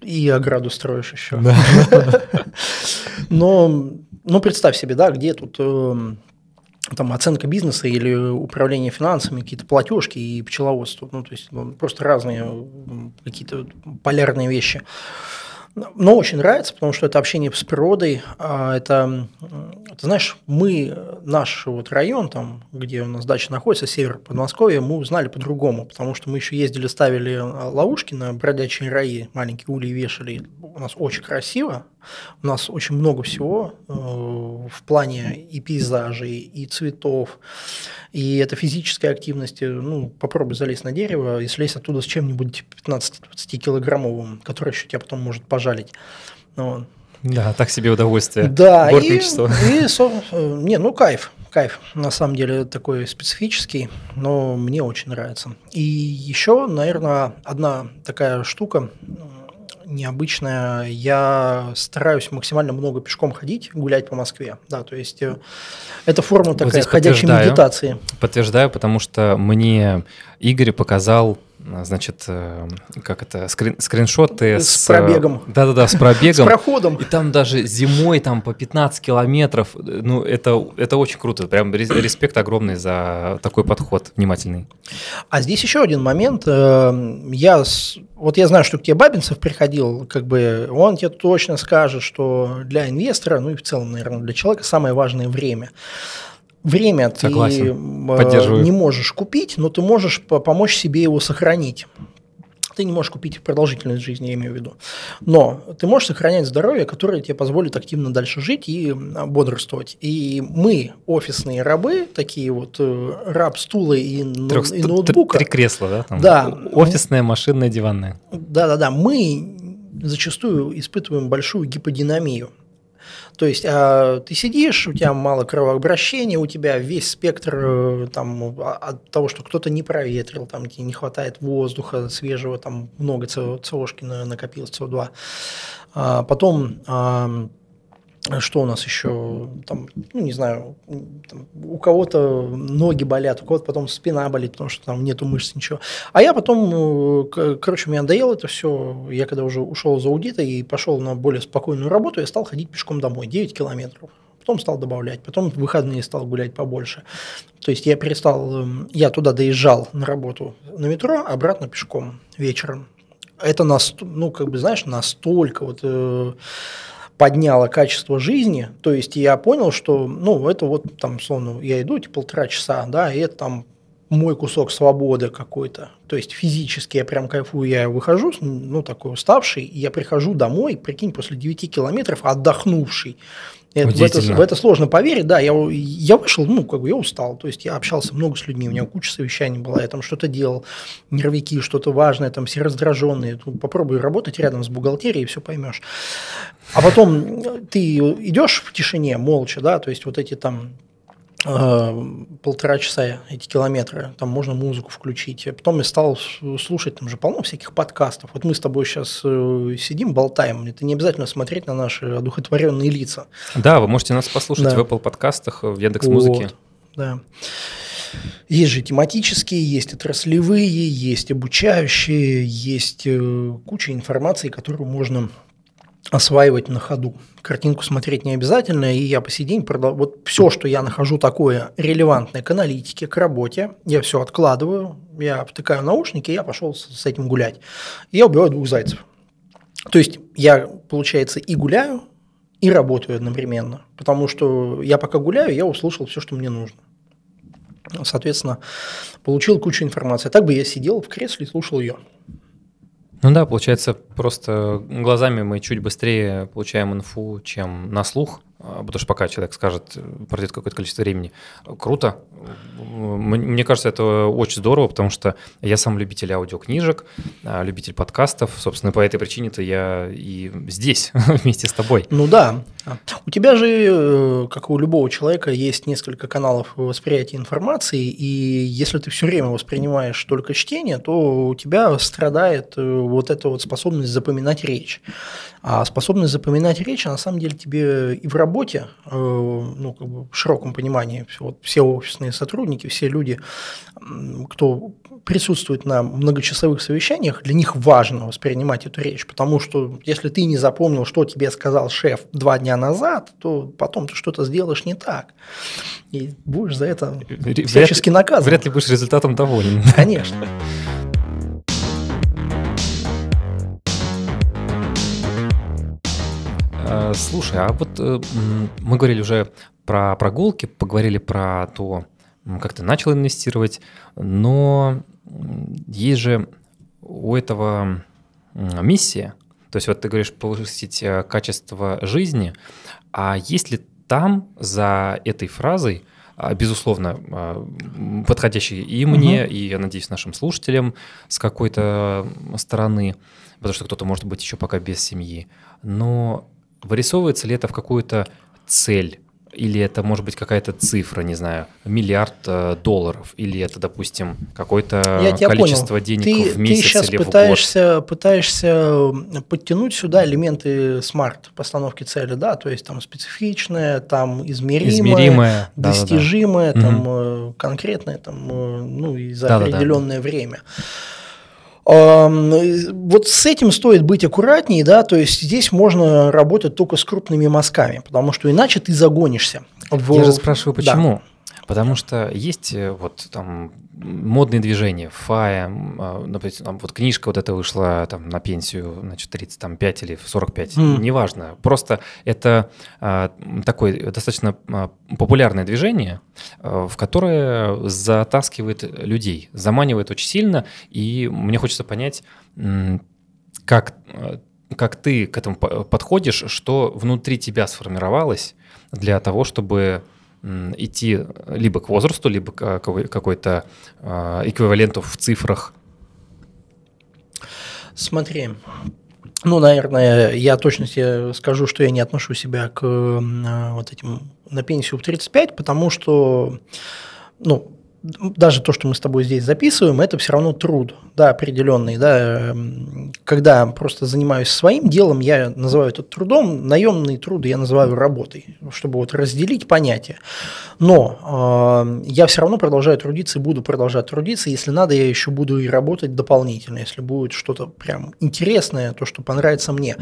и ограду строишь еще. [LAUGHS] Но, ну, представь себе, да, где тут эм, там оценка бизнеса или управление финансами, какие-то платежки и пчеловодство. Ну, то есть ну, просто разные какие-то полярные вещи. Но очень нравится, потому что это общение с природой. А это, ты знаешь, мы, наш вот район, там, где у нас дача находится, север Подмосковья, мы узнали по-другому, потому что мы еще ездили, ставили ловушки на бродячие раи, маленькие ульи вешали. У нас очень красиво, у нас очень много всего э, в плане и пейзажей, и цветов, и это физическая активность. Ну, попробуй залезть на дерево и слезть оттуда с чем-нибудь 15-20 килограммовым, который еще тебя потом может пожалить. Ну, да, так себе удовольствие. Да, и, [LAUGHS] и со, э, не, ну кайф, кайф, на самом деле такой специфический, но мне очень нравится. И еще, наверное, одна такая штука, необычное. Я стараюсь максимально много пешком ходить, гулять по Москве. Да, то есть э, это форма вот такая ходячей медитации. Подтверждаю, потому что мне Игорь показал а, значит, э, как это, скрин, скриншоты с, с пробегом. Да-да-да, с пробегом. [LAUGHS] С проходом. И там даже зимой там по 15 километров, ну, это, это очень круто, прям респект огромный за такой подход внимательный. А здесь еще один момент, э, я, вот я знаю, что к тебе Бабинцев приходил, как бы он тебе точно скажет, что для инвестора, ну и в целом, наверное, для человека самое важное время время Согласен. ты э, Поддерживаю. не можешь купить, но ты можешь помочь себе его сохранить. Ты не можешь купить продолжительность жизни, я имею в виду. Но ты можешь сохранять здоровье, которое тебе позволит активно дальше жить и бодрствовать. И мы, офисные рабы, такие вот э, раб стула и, Трех, и ноутбука. Три кресла, да? Там. Да. Офисная, машинная, диванная. Да-да-да. Мы зачастую испытываем большую гиподинамию. То есть а, ты сидишь, у тебя мало кровообращения, у тебя весь спектр э, там, а, от того, что кто-то не проветрил, там, тебе не хватает воздуха свежего, там много СОшки накопилось, СО2. А, потом что у нас еще, там, ну, не знаю, там, у кого-то ноги болят, у кого-то потом спина болит, потому что там нету мышц, ничего. А я потом, э, короче, мне надоело это все, я когда уже ушел из аудита и пошел на более спокойную работу, я стал ходить пешком домой, 9 километров. Потом стал добавлять, потом в выходные стал гулять побольше. То есть я перестал, эм, я туда доезжал на работу на метро, обратно пешком вечером. Это, нас, ну, как бы, знаешь, настолько вот э, подняло качество жизни, то есть я понял, что, ну, это вот там, словно, я иду эти полтора часа, да, и это там мой кусок свободы какой-то. То есть физически я прям кайфую, я выхожу, ну, такой уставший, и я прихожу домой, прикинь, после 9 километров отдохнувший. Это, в, это, в это сложно поверить, да, я, я вышел, ну, как бы я устал, то есть я общался много с людьми, у меня куча совещаний была, я там что-то делал, нервики, что-то важное, там все раздраженные, попробуй работать рядом с бухгалтерией, и все поймешь. А потом ты идешь в тишине, молча, да, то есть вот эти там Э, полтора часа эти километры, там можно музыку включить. Потом я стал слушать, там же полно всяких подкастов. Вот мы с тобой сейчас э, сидим, болтаем. Это не обязательно смотреть на наши одухотворенные лица. Да, вы можете нас послушать да. в Apple подкастах, в Яндекс Музыке. Вот, да. Есть же тематические, есть отраслевые, есть обучающие, есть э, куча информации, которую можно осваивать на ходу. Картинку смотреть не обязательно, и я по сей день продал... Вот все, что я нахожу такое релевантное к аналитике, к работе, я все откладываю, я втыкаю наушники, и я пошел с этим гулять. И я убиваю двух зайцев. То есть я, получается, и гуляю, и работаю одновременно. Потому что я пока гуляю, я услышал все, что мне нужно. Соответственно, получил кучу информации. Так бы я сидел в кресле и слушал ее. Ну да, получается, просто глазами мы чуть быстрее получаем инфу, чем на слух, потому что пока человек скажет, пройдет какое-то количество времени. Круто. Мне кажется, это очень здорово, потому что я сам любитель аудиокнижек, а, любитель подкастов. Собственно, по этой причине-то я и здесь [LAUGHS] вместе с тобой. Ну да. У тебя же, э, как у любого человека, есть несколько каналов восприятия информации, и если ты все время воспринимаешь только чтение, то у тебя страдает э, вот эта вот способность запоминать речь. А способность запоминать речь, на самом деле, тебе и в работе, э, ну, как бы в широком понимании, вот все офисные сотрудники, все люди, кто присутствует на многочасовых совещаниях, для них важно воспринимать эту речь, потому что если ты не запомнил, что тебе сказал шеф два дня назад, то потом ты что-то сделаешь не так. И будешь за это всячески наказан. Вряд ли будешь результатом доволен. Конечно. [LAUGHS] слушай, а вот э, мы говорили уже про прогулки, поговорили про то, как ты начал инвестировать, но есть же у этого миссия. То есть вот ты говоришь повысить э, качество жизни, а есть ли там за этой фразой, а, безусловно, подходящий и мне, угу. и, я надеюсь, нашим слушателям с какой-то стороны, потому что кто-то может быть еще пока без семьи, но Вырисовывается ли это в какую-то цель? Или это может быть какая-то цифра, не знаю, миллиард э, долларов, или это, допустим, какое-то количество понял. денег ты, в месяц ты сейчас или пытаешься, в год. пытаешься подтянуть сюда элементы смарт постановки цели, да, то есть там специфичное, там измеримое, измеримое достижимое, да, да, да. там угу. конкретное, там, э, ну и за да, определенное да, да. время. Вот с этим стоит быть аккуратнее, да, то есть здесь можно работать только с крупными мазками, потому что иначе ты загонишься. В... Я же спрашиваю, почему? Да. Потому что есть э, вот там модные движения, ФАЯ, например, там, вот книжка вот эта вышла там на пенсию, значит, 35 или 45, mm. неважно. Просто это а, такое достаточно а, популярное движение, а, в которое затаскивает людей, заманивает очень сильно, и мне хочется понять, как, а, как ты к этому подходишь, что внутри тебя сформировалось для того, чтобы идти либо к возрасту, либо к какой-то а, эквиваленту в цифрах? Смотри, ну, наверное, я точно тебе скажу, что я не отношу себя к а, вот этим на пенсию в 35, потому что, ну, даже то, что мы с тобой здесь записываем, это все равно труд. да, определенный, да, эм, когда просто занимаюсь своим делом, я называю это трудом, наемный труд я называю работой, чтобы вот разделить понятия. Но э, я все равно продолжаю трудиться и буду продолжать трудиться, если надо, я еще буду и работать дополнительно, если будет что-то прям интересное, то, что понравится мне.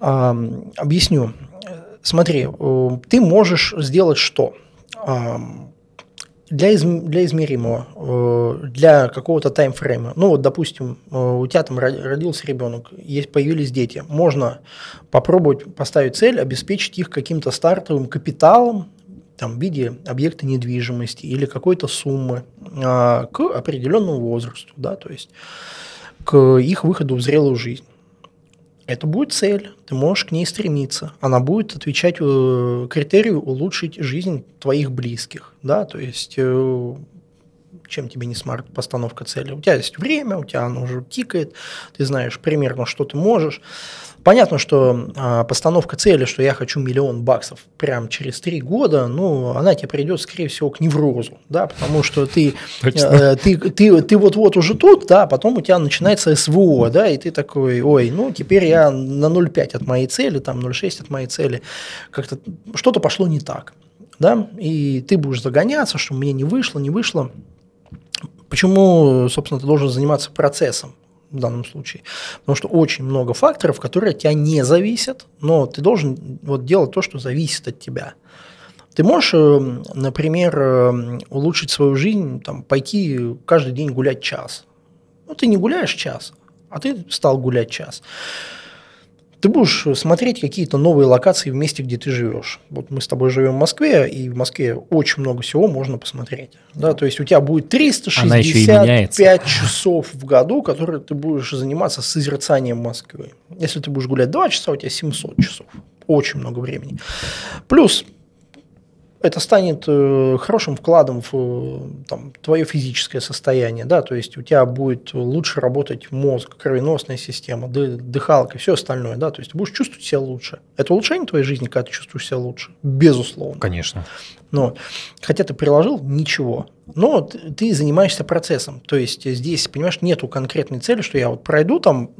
Э, объясню. Смотри, э, ты можешь сделать что? Для, из, для измеримого, э, для какого-то таймфрейма. Ну вот, допустим, э, у тебя там родился ребенок, есть, появились дети. Можно попробовать поставить цель, обеспечить их каким-то стартовым капиталом, там, в виде объекта недвижимости или какой-то суммы а, к определенному возрасту, да, то есть к их выходу в зрелую жизнь. Это будет цель, ты можешь к ней стремиться. Она будет отвечать э, критерию улучшить жизнь твоих близких. Да? То есть, э, чем тебе не смарт постановка цели? У тебя есть время, у тебя оно уже тикает, ты знаешь примерно, что ты можешь. Понятно, что а, постановка цели, что я хочу миллион баксов прямо через три года, ну, она тебе придет, скорее всего, к неврозу, да, потому что ты, [LAUGHS] э, ты, ты, ты вот-вот уже тут, да, потом у тебя начинается СВО, да, и ты такой, ой, ну, теперь я на 0,5 от моей цели, там 0,6 от моей цели, как-то что-то пошло не так, да, и ты будешь загоняться, что мне не вышло, не вышло. Почему, собственно, ты должен заниматься процессом? В данном случае. Потому что очень много факторов, которые от тебя не зависят, но ты должен вот делать то, что зависит от тебя. Ты можешь, э, например, э, улучшить свою жизнь, там, пойти каждый день гулять час. Ну, ты не гуляешь час, а ты стал гулять час ты будешь смотреть какие-то новые локации в месте, где ты живешь. Вот мы с тобой живем в Москве, и в Москве очень много всего можно посмотреть. Да, то есть у тебя будет 365 [LAUGHS] часов в году, которые ты будешь заниматься созерцанием Москвы. Если ты будешь гулять 2 часа, у тебя 700 часов. Очень много времени. Плюс это станет э, хорошим вкладом в э, там, твое физическое состояние, да, то есть у тебя будет лучше работать мозг, кровеносная система, дыхалка, все остальное, да, то есть ты будешь чувствовать себя лучше. Это улучшение твоей жизни, когда ты чувствуешь себя лучше, безусловно. Конечно. Но, хотя ты приложил ничего, но ты занимаешься процессом, то есть здесь, понимаешь, нету конкретной цели, что я вот пройду там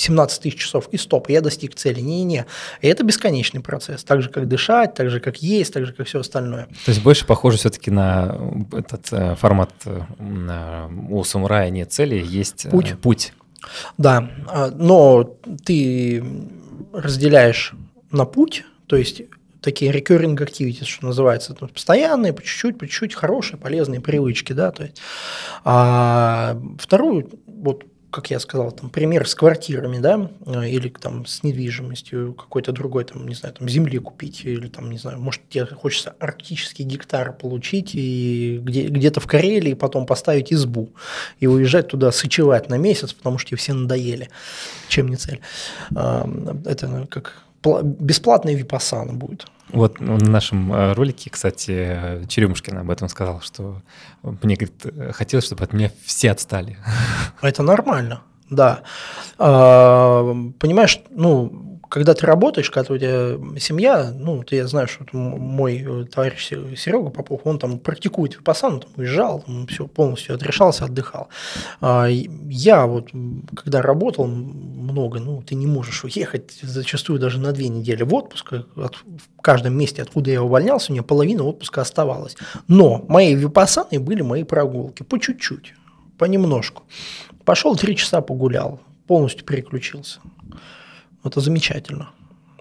17 тысяч часов и стоп, я достиг цели. Не-не-не. И это бесконечный процесс. Так же, как дышать, так же, как есть, так же, как все остальное. То есть больше похоже все-таки на этот э, формат э, у самурая нет цели, есть э, путь. путь. Да, а, но ты разделяешь на путь, то есть такие recurring activities, что называется, то постоянные, по чуть-чуть, по чуть-чуть хорошие, полезные привычки, да, то есть. А вторую, вот как я сказал, там пример с квартирами, да, э, или там с недвижимостью какой-то другой, там, не знаю, там земли купить, или там, не знаю, может, тебе хочется арктический гектар получить и где, где-то в Карелии потом поставить избу и уезжать туда сычевать на месяц, потому что тебе все надоели, чем не цель. Это как бесплатная випасана будет. Вот на нашем э, ролике, кстати, Черемушкин об этом сказал, что мне, говорит, хотелось, чтобы от меня все отстали. Это нормально, да. А, понимаешь, ну, когда ты работаешь, когда у тебя семья, ну, ты, я знаю, что мой э, товарищ Серега Попов, он там практикует випассану, там уезжал, там все полностью отрешался, отдыхал. А я вот, когда работал много, ну, ты не можешь уехать зачастую даже на две недели в отпуск, от, в каждом месте, откуда я увольнялся, у меня половина отпуска оставалась. Но мои випассаны были мои прогулки, по чуть-чуть, понемножку. Пошел три часа погулял, полностью переключился. Это замечательно.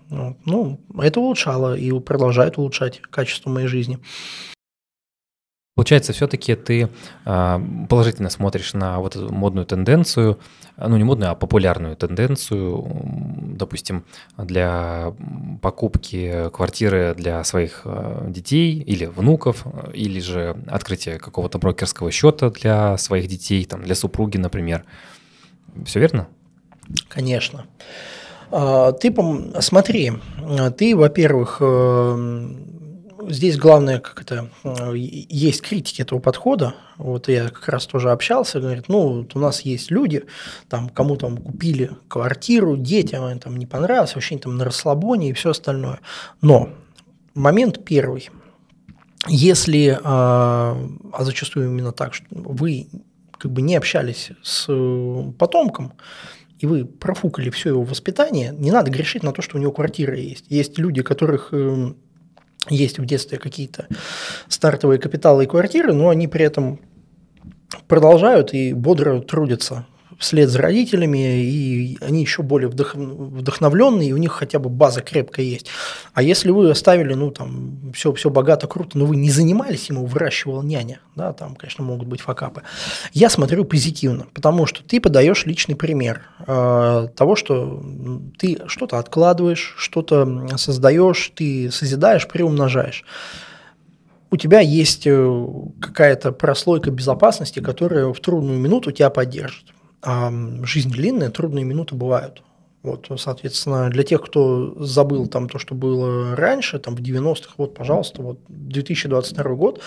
Ну, это улучшало и продолжает улучшать качество моей жизни. Получается, все-таки ты э, положительно смотришь на вот эту модную тенденцию, ну не модную, а популярную тенденцию, допустим, для покупки квартиры для своих э, детей или внуков, или же открытия какого-то брокерского счета для своих детей, там, для супруги, например. Все верно? Конечно. А, ты, смотри, ты, во-первых, э, здесь главное, как это, э, есть критики этого подхода. Вот я как раз тоже общался, говорит, ну, вот у нас есть люди, там, кому там купили квартиру, детям там не понравилось, вообще там на расслабоне и все остальное. Но момент первый. Если, а, а зачастую именно так, что вы как бы не общались с потомком, и вы профукали все его воспитание, не надо грешить на то, что у него квартира есть. Есть люди, которых э, есть в детстве какие-то стартовые капиталы и квартиры, но они при этом продолжают и бодро трудятся вслед за родителями, и они еще более вдох... вдохновленные, и у них хотя бы база крепкая есть. А если вы оставили, ну, там, все, все богато, круто, но вы не занимались, ему выращивал няня, да, там, конечно, могут быть факапы. Я смотрю позитивно, потому что ты подаешь личный пример э, того, что ты что-то откладываешь, что-то создаешь, ты созидаешь, приумножаешь у тебя есть э, какая-то прослойка безопасности, которая в трудную минуту тебя поддержит. А жизнь длинная, трудные минуты бывают. Вот, соответственно, для тех, кто забыл там то, что было раньше, там в 90-х, вот, пожалуйста, вот 2022 год,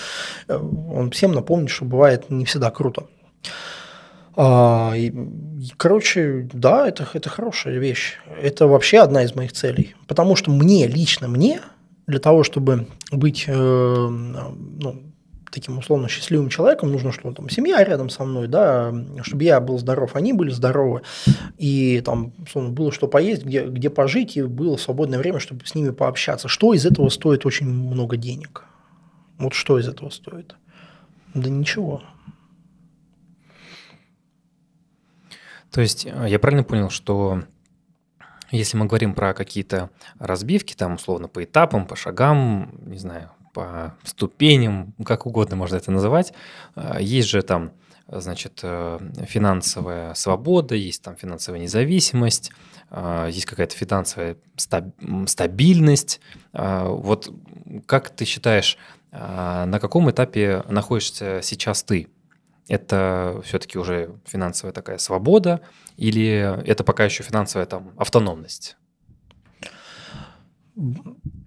э, он всем напомнит, что бывает не всегда круто. А, и, короче, да, это, это хорошая вещь. Это вообще одна из моих целей. Потому что мне, лично мне, для того, чтобы быть э, ну, таким условно счастливым человеком, нужно, чтобы там семья рядом со мной, да, чтобы я был здоров, они были здоровы, и там, условно, было что поесть, где, где пожить, и было свободное время, чтобы с ними пообщаться. Что из этого стоит очень много денег? Вот что из этого стоит? Да ничего. То есть э, я правильно понял, что если мы говорим про какие-то разбивки, там условно по этапам, по шагам, не знаю, по ступеням, как угодно можно это называть. А, есть же там, значит, э, финансовая свобода, есть там финансовая независимость, а, есть какая-то финансовая стабильность. А, вот как ты считаешь, на каком этапе находишься сейчас ты? Это все-таки уже финансовая такая свобода или это пока еще финансовая там автономность?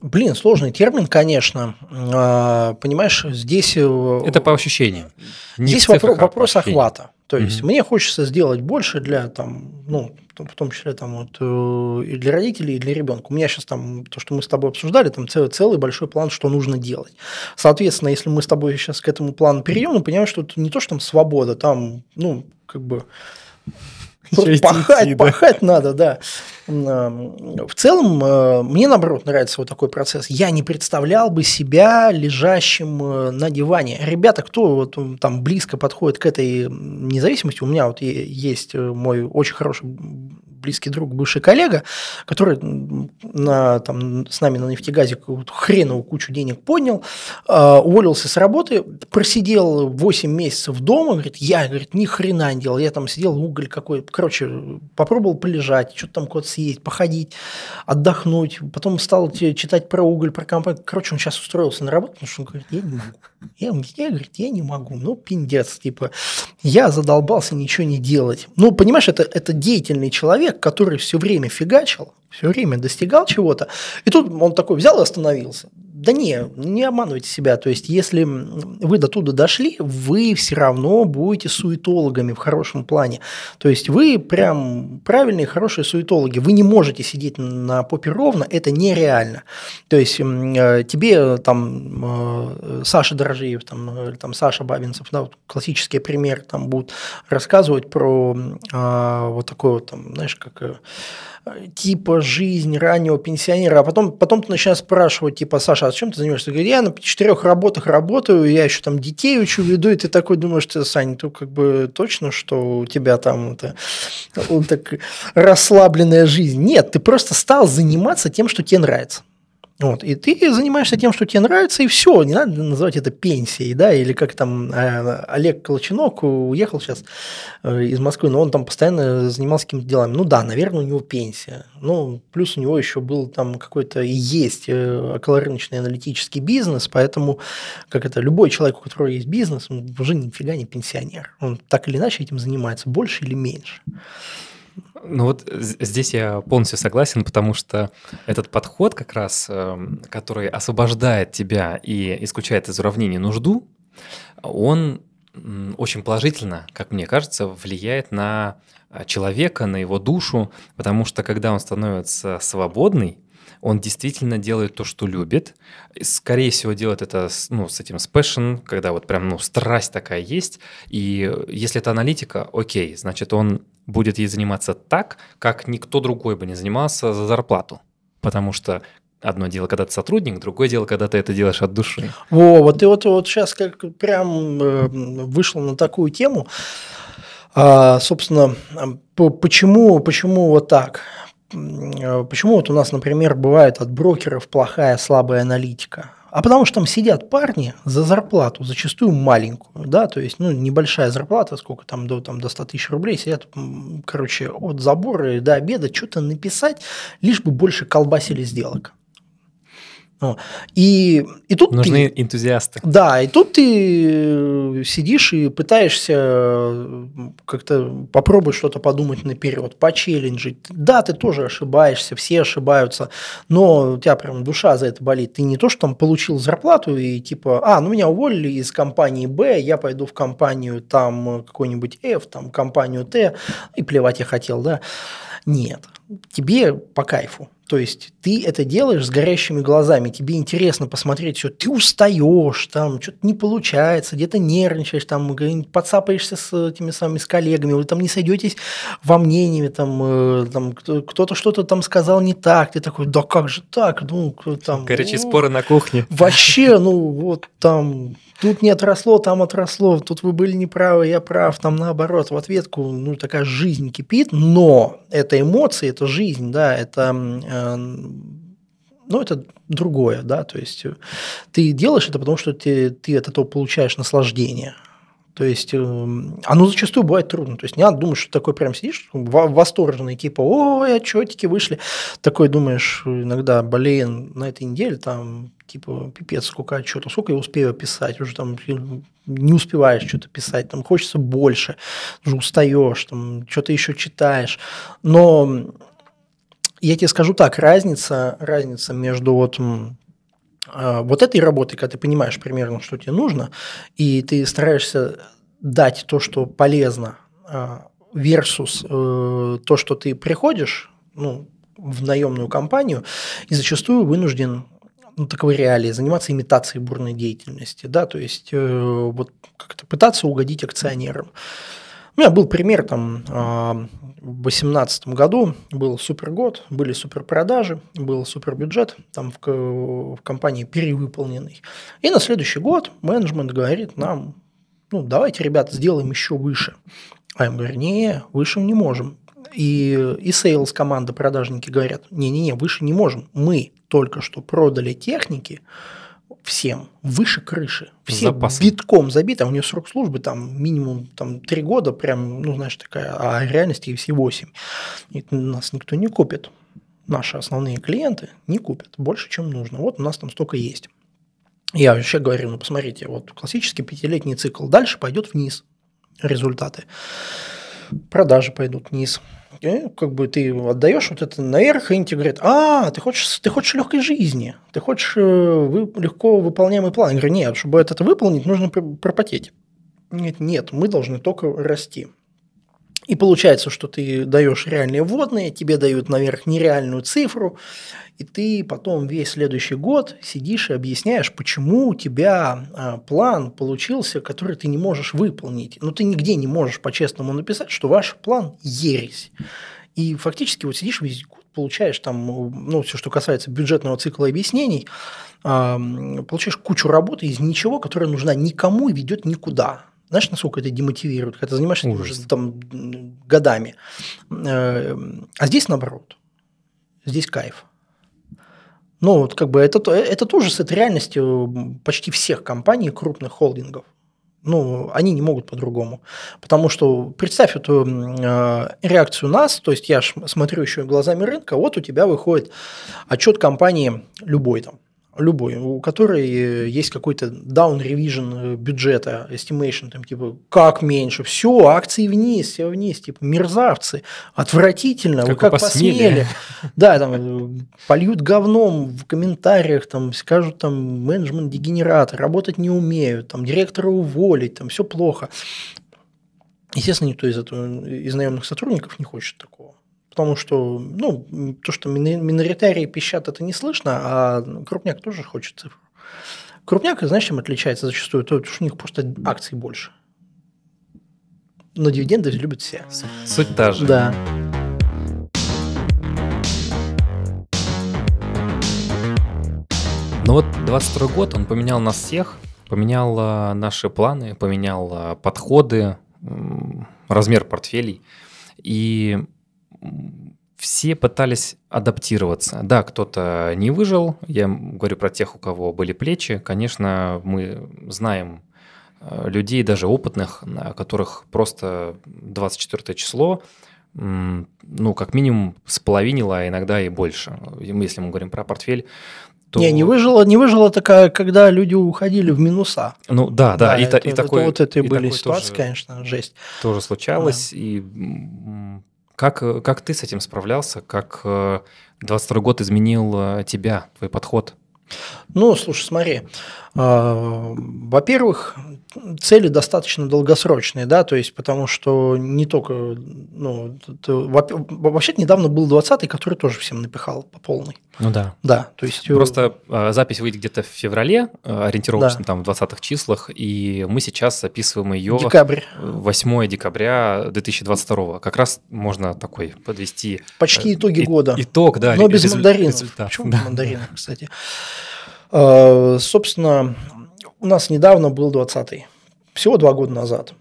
Блин, сложный термин, конечно. А, понимаешь, здесь... Э, Это по ощущениям. Не здесь вопрос, вопрос охвата. То есть угу. мне хочется сделать больше для там, ну, в том числе там вот э, и для родителей, и для ребенка. У меня сейчас там то, что мы с тобой обсуждали, там целый, целый большой план, что нужно делать. Соответственно, если мы с тобой сейчас к этому плану перейдем, мы понимаем, что это не то, что там свобода, там, ну, как бы пахать, пахать надо, да. В целом, э, мне наоборот нравится вот такой процесс. Я не представлял бы себя лежащим э, на диване. Ребята, кто вот там близко подходит к этой независимости, у меня вот есть э, мой очень хороший близкий друг, бывший коллега, который на, там, с нами на нефтегазе хреновую кучу денег поднял, э, уволился с работы, просидел 8 месяцев дома, говорит, я, говорит, ни хрена не делал, я там сидел, уголь какой, короче, попробовал полежать, что-то там куда-то съесть, походить, отдохнуть, потом стал читать про уголь, про компанию, короче, он сейчас устроился на работу, потому что он говорит, я не могу, я, я, говорит, я не могу, ну, пиндец, типа, я задолбался ничего не делать. Ну, понимаешь, это, это деятельный человек, который все время фигачил, все время достигал чего-то, и тут он такой взял и остановился. Да не, не обманывайте себя. То есть, если вы до туда дошли, вы все равно будете суетологами в хорошем плане. То есть, вы прям правильные, хорошие суетологи. Вы не можете сидеть на попе ровно, это нереально. То есть, э, тебе там э, Саша Дорожеев, там, э, там Саша Бабинцев, да, классический пример, там будут рассказывать про а, вот такой вот, там, знаешь, как типа жизнь раннего пенсионера, а потом, потом ты начинаешь спрашивать, типа, Саша, а чем ты занимаешься? Ты я на четырех работах работаю, я еще там детей учу, веду, и ты такой думаешь, ты, Саня, ты как бы точно, что у тебя там это, вот так расслабленная жизнь? Нет, ты просто стал заниматься тем, что тебе нравится. Вот, и ты занимаешься тем, что тебе нравится, и все, не надо называть это пенсией, да, или как там э, Олег Колченок уехал сейчас э, из Москвы, но он там постоянно занимался какими-то делами. Ну да, наверное, у него пенсия. Ну, плюс у него еще был там какой-то и есть э, околорыночный аналитический бизнес, поэтому, как это, любой человек, у которого есть бизнес, он уже нифига не пенсионер. Он так или иначе этим занимается, больше или меньше. Ну вот здесь я полностью согласен, потому что этот подход как раз, эм, который освобождает тебя и исключает из уравнения нужду, он очень положительно, как мне кажется, влияет на а, человека, на его душу, потому что когда он становится свободный, он действительно делает то, что любит. Скорее всего, делает это ну, с этим с passion, когда вот прям ну, страсть такая есть. И если это аналитика, окей, значит, он будет ей заниматься так, как никто другой бы не занимался за зарплату. Потому что одно дело, когда ты сотрудник, другое дело, когда ты это делаешь от души. Во, вот ты вот, вот сейчас как прям э, вышел на такую тему. А, собственно, почему, почему вот так? Почему вот у нас, например, бывает от брокеров плохая, слабая аналитика? А потому что там сидят парни за зарплату, зачастую маленькую, да, то есть, ну, небольшая зарплата, сколько там до, там, до 100 тысяч рублей, сидят, короче, от забора до обеда что-то написать, лишь бы больше колбасили сделок. И, и тут Нужны ты, энтузиасты. Да, и тут ты э, сидишь и пытаешься э, как-то попробовать что-то подумать наперед, почелленджить. Да, ты тоже ошибаешься, все ошибаются, но у тебя прям душа за это болит. Ты не то, что там получил зарплату и типа, а, ну меня уволили из компании Б, я пойду в компанию там какой-нибудь F, там компанию Т, и плевать я хотел, да. Нет, тебе по кайфу. То есть ты это делаешь с горящими глазами, тебе интересно посмотреть все, ты устаешь, там что-то не получается, где-то нервничаешь, там подцапаешься с этими самыми с коллегами, вы там не сойдетесь во мнениями, там, э, там кто-то что-то там сказал не так, ты такой, да как же так, ну там. Горячие ну, споры на кухне. Вообще, ну вот там тут не отросло, там отросло, тут вы были неправы, я прав, там наоборот, в ответку, ну, такая жизнь кипит, но это эмоции, это жизнь, да, это, э, ну, это другое, да, то есть э, ты делаешь это, потому что ты, ты от этого получаешь наслаждение, то есть э, оно зачастую бывает трудно. То есть не надо думать, что такой прям сидишь, восторженный, типа, ой, отчетики вышли. Такой думаешь иногда, блин, на этой неделе там типа, пипец, сколько отчетов, сколько я успею писать, уже там не успеваешь что-то писать, там хочется больше, уже устаешь, там что-то еще читаешь. Но я тебе скажу так, разница, разница между вот а, вот этой работой, когда ты понимаешь примерно, что тебе нужно, и ты стараешься дать то, что полезно, а, versus э, то, что ты приходишь ну, в наемную компанию и зачастую вынужден ну, таковы реалии, заниматься имитацией бурной деятельности, да, то есть э, вот как-то пытаться угодить акционерам. У меня был пример там а, в 2018 году, был супер год, были супер продажи, был супер бюджет там в, в компании перевыполненный. И на следующий год менеджмент говорит нам, ну давайте, ребята, сделаем еще выше. А я говорю, не, выше не можем. И, и sales команда, продажники говорят, не-не-не, выше не можем. Мы только что продали техники, всем выше крыши. Все Запасом. битком забиты, а у нее срок службы там минимум там, 3 года, прям, ну, знаешь, такая, а в реальности все 8. И нас никто не купит. Наши основные клиенты не купят больше, чем нужно. Вот у нас там столько есть. Я вообще говорю, ну, посмотрите, вот классический пятилетний цикл, дальше пойдет вниз результаты. Продажи пойдут вниз, и как бы ты отдаешь вот это наверх, и они тебе говорят, а, ты хочешь, ты хочешь легкой жизни, ты хочешь э, вы, легко выполняемый план. Я говорю, нет, чтобы это выполнить, нужно пропотеть. Нет, нет, мы должны только расти. И получается, что ты даешь реальные вводные, тебе дают наверх нереальную цифру, и ты потом весь следующий год сидишь и объясняешь, почему у тебя а, план получился, который ты не можешь выполнить. Но ты нигде не можешь по-честному написать, что ваш план ересь. И фактически вот сидишь весь год, получаешь там, ну, все, что касается бюджетного цикла объяснений, получаешь кучу работы из ничего, которая нужна никому и ведет никуда. Знаешь, насколько это демотивирует, когда ты занимаешься этим уже там годами. Э, а здесь наоборот. Здесь кайф. Ну, вот как бы это, это тоже с этой реальностью почти всех компаний, крупных холдингов. Ну, они не могут по-другому. Потому что представь эту э, реакцию нас, то есть я смотрю еще глазами рынка, вот у тебя выходит отчет компании любой там, любой, у которой э, есть какой-то down revision э, бюджета, estimation, там типа как меньше, все, акции вниз, все вниз, типа мерзавцы, отвратительно, как вы как посмели. посмели. [LAUGHS] Да, там э, польют говном в комментариях, там скажут там менеджмент дегенераты, работать не умеют, там директора уволить, там все плохо. Естественно, никто из, этого, из наемных сотрудников не хочет такого. Потому что, ну, то, что миноритарии пищат, это не слышно, а крупняк тоже хочет цифру. Крупняк, знаешь, чем отличается зачастую? То, что у них просто акций больше. Но дивиденды любят все. Суть та же. Да. Ну вот 22 год, он поменял нас всех, поменял а, наши планы, поменял а, подходы, размер портфелей. И все пытались адаптироваться. Да, кто-то не выжил. Я говорю про тех, у кого были плечи. Конечно, мы знаем а, людей, даже опытных, на которых просто 24 число, ну, как минимум, споловинило, а иногда и больше. Если мы говорим про портфель, то... Не, не выжила, не выжила такая, когда люди уходили в минуса. Ну да, да, да и, это, и такой, это, вот это и были ситуации, тоже, конечно, жесть. Тоже случалось, да. и как, как ты с этим справлялся, как 22 э, год изменил э, тебя, твой подход? Ну, слушай, смотри, во-первых, цели достаточно долгосрочные, да, то есть потому что не только, ну, вообще недавно был 20-й, который тоже всем напихал по полной. Ну да. Да, то есть... Э, Просто э, запись выйдет где-то в феврале, э, ориентировочно да. там в 20-х числах, и мы сейчас записываем ее... Декабрь. 8 декабря 2022. Как раз можно такой подвести... Почти итоги и, года. Итог, да. Но без результ, мандаринов. Результат. Почему да. мандаринов, кстати? А, собственно, у нас недавно был 20-й, всего два года назад.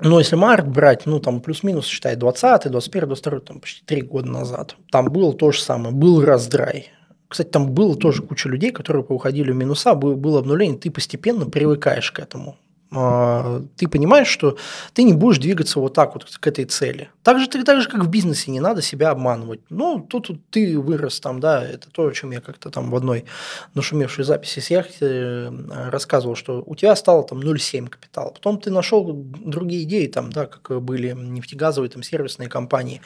Но если март брать, ну там плюс-минус, считай, 20-й, 21-й, 22 там почти три года назад, там было то же самое, был раздрай. Кстати, там было тоже куча людей, которые уходили в минуса, было обнуление, ты постепенно привыкаешь к этому. А, ты понимаешь, что ты не будешь двигаться вот так вот к этой цели. Так же, так же, как в бизнесе, не надо себя обманывать. Ну, тут, ты вырос там, да, это то, о чем я как-то там в одной нашумевшей записи с яхты э, рассказывал, что у тебя стало там 0,7 капитала. Потом ты нашел другие идеи, там, да, как были нефтегазовые, там, сервисные компании.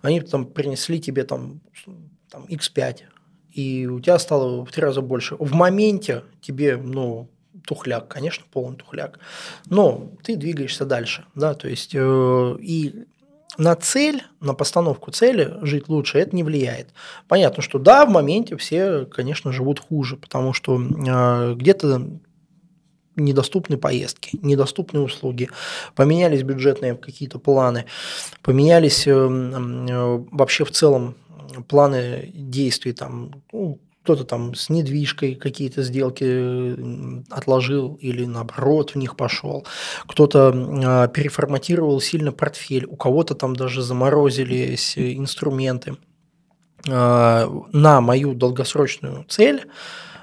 Они там принесли тебе там, там X5, и у тебя стало в три раза больше. В моменте тебе, ну, тухляк, конечно, полный тухляк, но ты двигаешься дальше, да, то есть э, и на цель, на постановку цели жить лучше это не влияет. Понятно, что да, в моменте все, конечно, живут хуже, потому что э, где-то недоступны поездки, недоступны услуги, поменялись бюджетные какие-то планы, поменялись э, э, вообще в целом планы действий, там, ну, кто-то там с недвижкой какие-то сделки отложил или наоборот в них пошел, кто-то э, переформатировал сильно портфель, у кого-то там даже заморозились инструменты. Э, на мою долгосрочную цель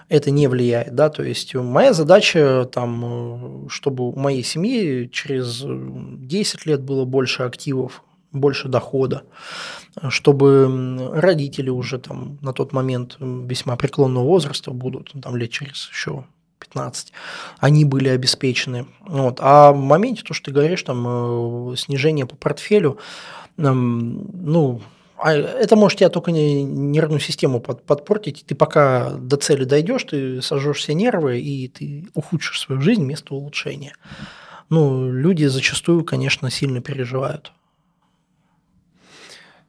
это не влияет, да, то есть моя задача там, чтобы у моей семьи через 10 лет было больше активов, больше дохода, чтобы родители уже там на тот момент весьма преклонного возраста будут, ну, там лет через еще 15, они были обеспечены. Вот. А в моменте, то, что ты говоришь, там э, снижение по портфелю, ну, а это может тебя только нервную систему под, подпортить. Ты пока до цели дойдешь, ты сожжешь все нервы, и ты ухудшишь свою жизнь вместо улучшения. Ну, люди зачастую, конечно, сильно переживают.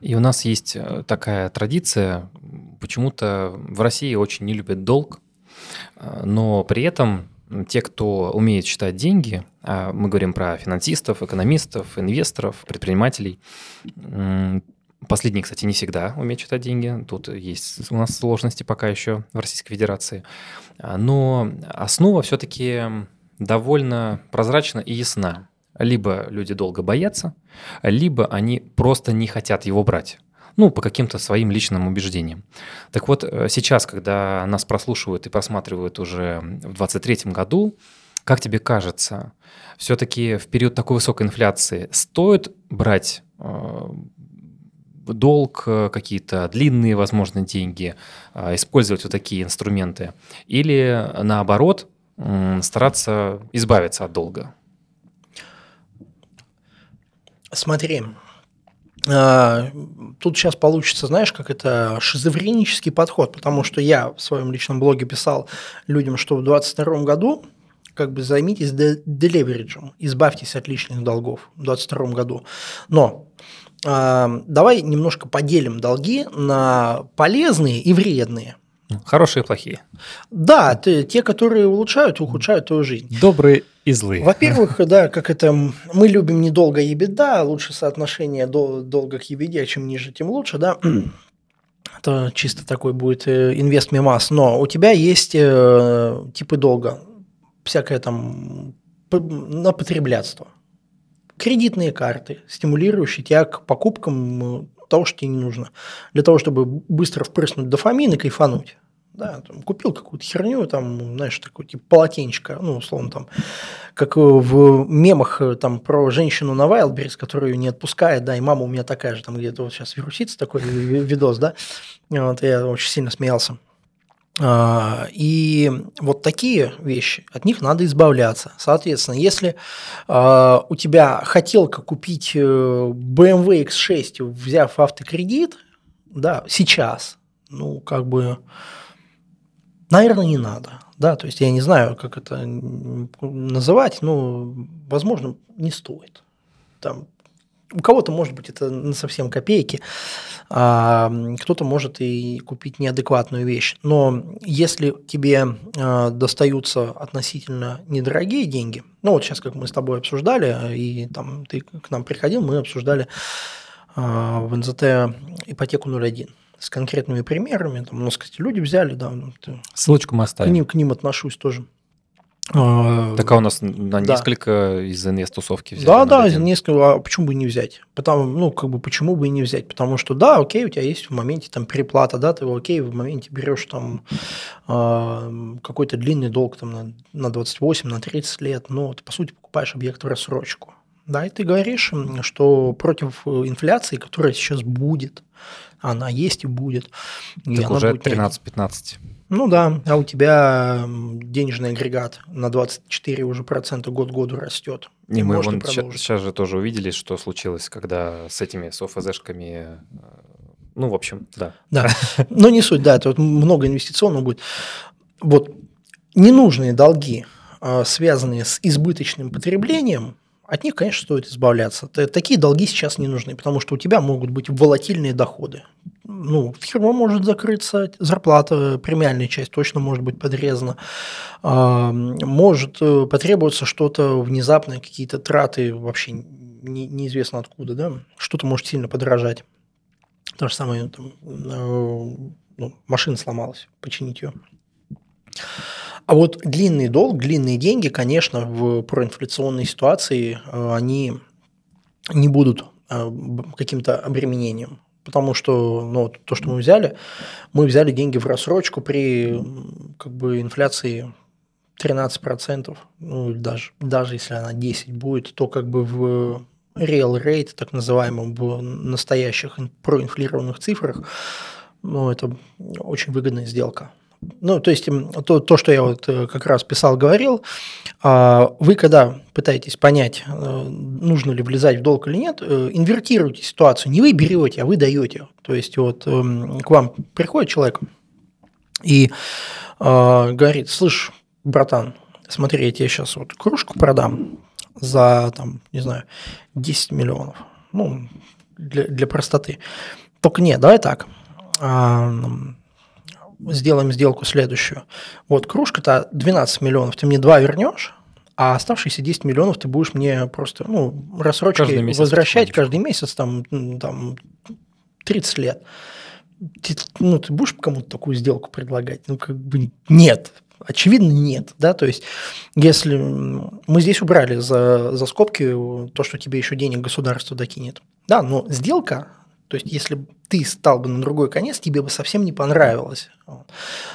И у нас есть э, такая традиция, почему-то в России очень не любят долг, э, но при этом те, кто умеет считать деньги, а мы говорим про финансистов, экономистов, инвесторов, предпринимателей, Последние, кстати, не всегда умеют считать деньги. Тут есть у нас сложности пока еще в Российской Федерации. А, но основа все-таки довольно прозрачна и ясна. Либо люди долго боятся, либо они просто не хотят его брать. Ну, по каким-то своим личным убеждениям. Так вот, э, сейчас, когда нас прослушивают и просматривают уже в 2023 году, как тебе кажется, все-таки в период такой высокой инфляции стоит брать э, долг, э, какие-то длинные, возможно, деньги, э, использовать вот такие инструменты, или наоборот э, стараться избавиться от долга? Смотри, а, тут сейчас получится, знаешь, как это шизофренический подход, потому что я в своем личном блоге писал людям, что в 2022 году как бы займитесь делевериджем, избавьтесь от личных долгов в 2022 году. Но а, давай немножко поделим долги на полезные и вредные. Хорошие и плохие. Да, те, которые улучшают и ухудшают твою жизнь. Добрые и злые. Во-первых, да, как это, мы любим недолго ебеда, лучше соотношение дол- долга к ебеде, чем ниже, тем лучше, да. [CLEARS THROAT] Это чисто такой будет э, инвест мимас. Но у тебя есть э, типы долга, всякое там на потреблятство. Кредитные карты, стимулирующие тебя к покупкам того, что тебе не нужно. Для того, чтобы быстро впрыснуть дофамин и кайфануть. Да, там, купил какую-то херню, там, знаешь, такой типа полотенечко, ну, условно, там, как в мемах там про женщину на Wildberries, которую не отпускает, да, и мама у меня такая же, там где-то вот сейчас вирусится такой видос, да, вот, я очень сильно смеялся. А, и вот такие вещи, от них надо избавляться. Соответственно, если а, у тебя хотелка купить э, BMW X6, взяв автокредит, да, сейчас, ну, как бы, наверное, не надо. Да, то есть я не знаю, как это называть, но, возможно, не стоит. Там у кого-то, может быть, это на совсем копейки, а кто-то может и купить неадекватную вещь. Но если тебе а, достаются относительно недорогие деньги, ну вот сейчас, как мы с тобой обсуждали, и там ты к нам приходил, мы обсуждали а, в НЗТ ипотеку 01 с конкретными примерами, там, ну, сказать, люди взяли, да. Ну, Ссылочку мы оставим. К ним, к ним отношусь тоже. А, так а у нас на да. несколько из инвест-тусовки взяли? Да, да, один. несколько, а почему бы не взять? Потому, ну, как бы, почему бы и не взять? Потому что, да, окей, у тебя есть в моменте там переплата, да, ты окей, в моменте берешь там э, какой-то длинный долг там на, на 28, на 30 лет, но ты, по сути, покупаешь объект в рассрочку. Да, и ты говоришь, что против инфляции, которая сейчас будет, она есть и будет. Так и уже 13-15. Ну да, а у тебя денежный агрегат на 24 уже процента год году растет. И мы вон сейчас, сейчас же тоже увидели, что случилось, когда с этими с ОФЗшками, э, ну, в общем, да. Да, [LAUGHS] но не суть, да, тут много инвестиционного будет. Вот ненужные долги, а, связанные с избыточным потреблением, от них, конечно, стоит избавляться. Такие долги сейчас не нужны, потому что у тебя могут быть волатильные доходы. Ну, фирма может закрыться, зарплата, премиальная часть точно может быть подрезана. А, может э, потребоваться что-то внезапное, какие-то траты вообще неизвестно откуда, да, что-то может сильно подорожать. То же самое, там, э, ну, машина сломалась, починить ее. А вот длинный долг, длинные деньги, конечно, в проинфляционной ситуации э, они не будут э, каким-то обременением. Потому что ну, то, что мы взяли, мы взяли деньги в рассрочку при как бы, инфляции 13%, ну, даже, даже если она 10 будет, то как бы в real rate, так называемом, в настоящих проинфлированных цифрах, ну, это очень выгодная сделка. Ну, то есть то, то, что я вот э, как раз писал, говорил, а, вы когда пытаетесь понять, э, нужно ли влезать в долг или нет, э, инвертируйте ситуацию. Не вы берете, а вы даете. То есть вот эм, к вам приходит человек и а, говорит, слышь, братан, смотри, я тебе сейчас вот кружку продам за, там, не знаю, 10 миллионов. Ну, для, для простоты. Только нет, давай так сделаем сделку следующую. Вот кружка-то 12 миллионов, ты мне 2 вернешь, а оставшиеся 10 миллионов ты будешь мне просто ну, рассрочки каждый возвращать каждый месяц, там, там 30 лет. Ты, ну, ты будешь кому-то такую сделку предлагать? Ну, как бы нет. Очевидно, нет. Да? То есть, если мы здесь убрали за, за скобки то, что тебе еще денег государство докинет. Да, но сделка то есть, если ты стал бы на другой конец, тебе бы совсем не понравилось.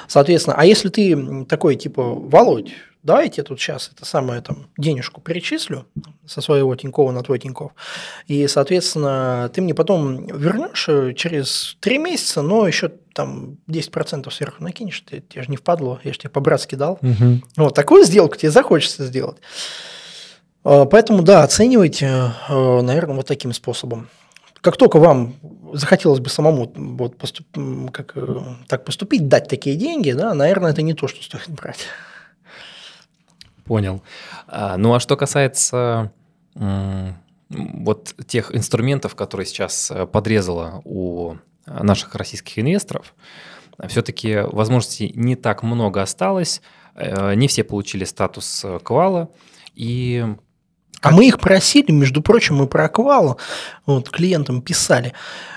Соответственно, а если ты такой, типа, Володь, давайте я тут сейчас это самое там денежку перечислю со своего Тинькова на твой Тиньков, и, соответственно, ты мне потом вернешь э, через три месяца, но еще там 10% сверху накинешь, ты, тебе же не впадло, я же тебе по-братски дал. Угу. Вот такую сделку тебе захочется сделать. А, поэтому, да, оценивайте, э, наверное, вот таким способом как только вам захотелось бы самому вот поступ, как, э, так поступить, дать такие деньги, да, наверное, это не то, что стоит брать. Понял. А, ну а что касается вот тех инструментов, которые сейчас э, подрезало у наших российских инвесторов, все-таки возможностей не так много осталось, э, не все получили статус квала, и а мы их просили, между прочим, мы про аквалу вот, клиентам писали.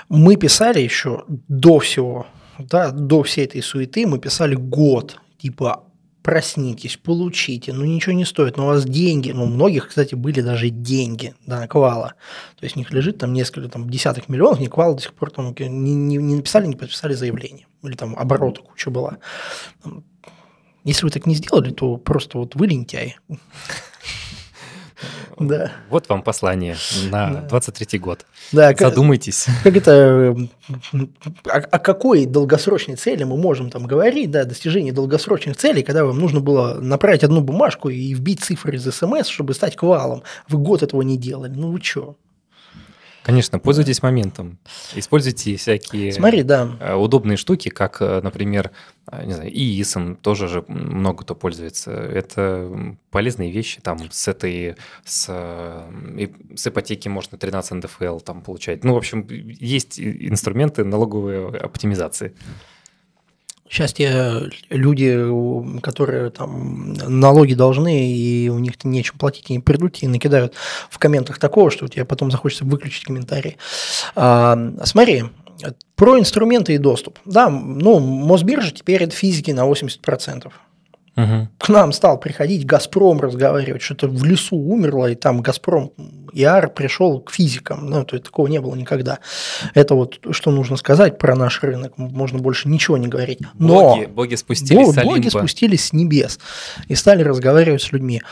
Мы писали еще до всего, да, до всей этой суеты, мы писали год, типа, проснитесь, получите, ну ничего не стоит, но у вас деньги, ну у многих, кстати, были даже деньги да, на квала, то есть у них лежит там несколько, там десяток миллионов, не квала до сих пор там не, не, не написали, не подписали заявление, или там оборота куча была. Если вы так не сделали, то просто вот вы лентяи. Да. Вот вам послание на да. 23-й год. Да, Задумайтесь. Как это, о, о какой долгосрочной цели мы можем там говорить, да, достижение долгосрочных целей, когда вам нужно было направить одну бумажку и вбить цифры из СМС, чтобы стать квалом. Вы год этого не делали. Ну вы что? Конечно, пользуйтесь моментом. Используйте всякие Смотри, да. Э, удобные штуки, как, э, например, э, не знаю, ИИСом тоже же много кто пользуется. Это полезные вещи, там с этой, с, с ипотеки можно 13 НДФЛ там получать. Ну, в общем, есть инструменты налоговой оптимизации. Сейчас те люди, которые там налоги должны, и у них нечем платить, они придут и накидают в комментах такого, что у тебя потом захочется выключить комментарий. А, смотри, про инструменты и доступ. Да, ну, Мосбиржа теперь это физики на 80%. Угу. К нам стал приходить Газпром разговаривать, что-то в лесу умерло, и там Газпром ИАР пришел к физикам. Ну, то есть такого не было никогда. Это вот что нужно сказать про наш рынок. Можно больше ничего не говорить. Но боги, боги спустились боги, с боги спустились с небес и стали разговаривать с людьми.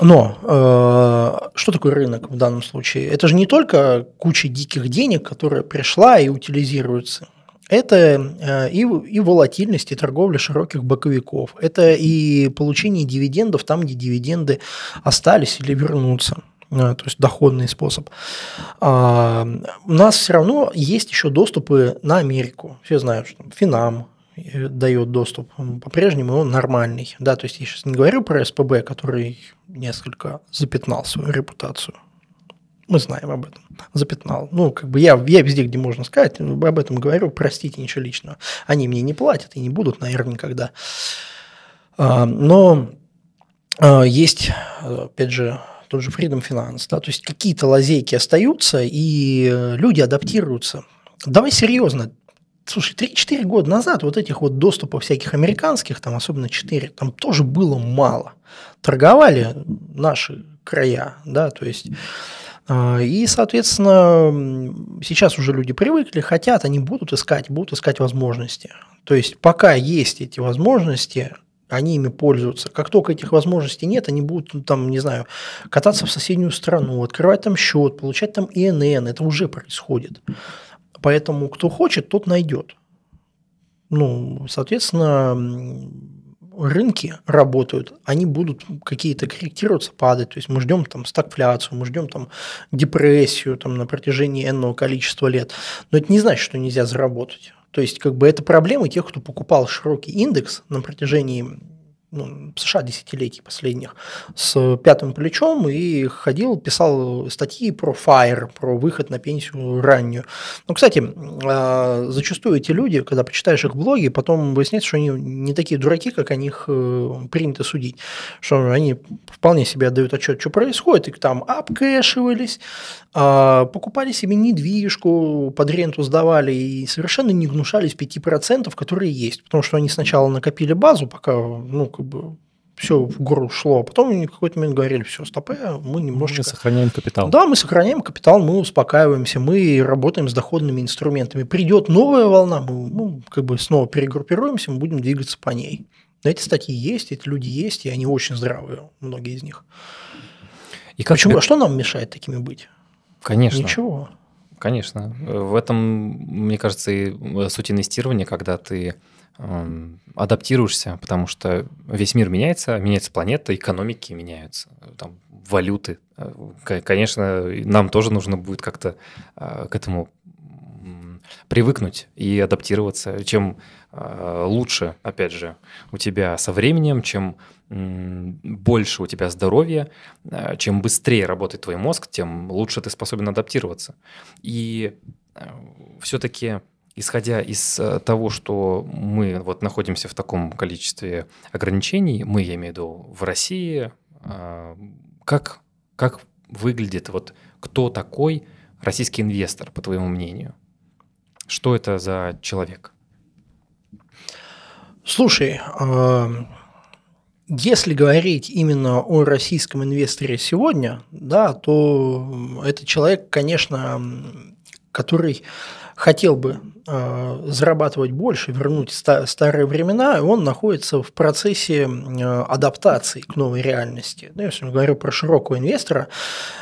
Но э, что такое рынок в данном случае? Это же не только куча диких денег, которая пришла и утилизируется это э, и, и волатильность, и торговля широких боковиков. Это и получение дивидендов там, где дивиденды остались или вернутся. Э, то есть доходный способ. А, у нас все равно есть еще доступы на Америку. Все знают, что Финам э, дает доступ. По-прежнему он нормальный. Да, то есть я сейчас не говорю про СПБ, который несколько запятнал свою репутацию. Мы знаем об этом. Запятнал. Ну, как бы я, я везде, где можно сказать, об этом говорю, простите, ничего личного. Они мне не платят и не будут, наверное, никогда. А, но а, есть, опять же, тот же Freedom Finance, да, то есть какие-то лазейки остаются, и люди адаптируются. Давай серьезно, Слушай, 3-4 года назад вот этих вот доступов всяких американских, там особенно 4, там тоже было мало. Торговали наши края, да, то есть и, соответственно, сейчас уже люди привыкли, хотят, они будут искать, будут искать возможности. То есть пока есть эти возможности, они ими пользуются. Как только этих возможностей нет, они будут, ну, там, не знаю, кататься в соседнюю страну, открывать там счет, получать там ИНН. Это уже происходит. Поэтому кто хочет, тот найдет. Ну, соответственно, рынки работают, они будут какие-то корректироваться, падать. То есть мы ждем там стагфляцию, мы ждем там депрессию там, на протяжении энного количества лет. Но это не значит, что нельзя заработать. То есть как бы это проблемы тех, кто покупал широкий индекс на протяжении ну, США десятилетий последних с пятым плечом и ходил, писал статьи про FIRE, про выход на пенсию раннюю. Ну, кстати, а, зачастую эти люди, когда почитаешь их блоги, потом выясняется, что они не такие дураки, как о них э, принято судить, что они вполне себе отдают отчет, что происходит, и там обкэшивались, а, покупали себе недвижку, под ренту сдавали и совершенно не гнушались 5%, которые есть, потому что они сначала накопили базу, пока ну, как бы все в гору шло, а потом в какой-то момент говорили, все, стопе, мы немножечко... Мы сохраняем капитал. Да, мы сохраняем капитал, мы успокаиваемся, мы работаем с доходными инструментами. Придет новая волна, мы ну, как бы снова перегруппируемся, мы будем двигаться по ней. Но эти статьи есть, эти люди есть, и они очень здравые, многие из них. И как Почему? Тебе... А что нам мешает такими быть? Конечно. Ничего. Конечно. В этом, мне кажется, и суть инвестирования, когда ты адаптируешься, потому что весь мир меняется, меняется планета, экономики меняются, там, валюты. Конечно, нам тоже нужно будет как-то а, к этому привыкнуть и адаптироваться, чем э, лучше, опять же, у тебя со временем, чем больше у тебя здоровья, э, чем быстрее работает твой мозг, тем лучше ты способен адаптироваться. И э, все-таки исходя из э, того, что мы вот находимся в таком количестве ограничений, мы, я имею в виду, в России, как, как выглядит, вот кто такой российский инвестор, по твоему мнению? Что это за человек? Слушай, если говорить именно о российском инвесторе сегодня, да, то это человек, конечно, который хотел бы э, зарабатывать больше, вернуть ста- старые времена, он находится в процессе адаптации к новой реальности. Ну, я говорю про широкого инвестора,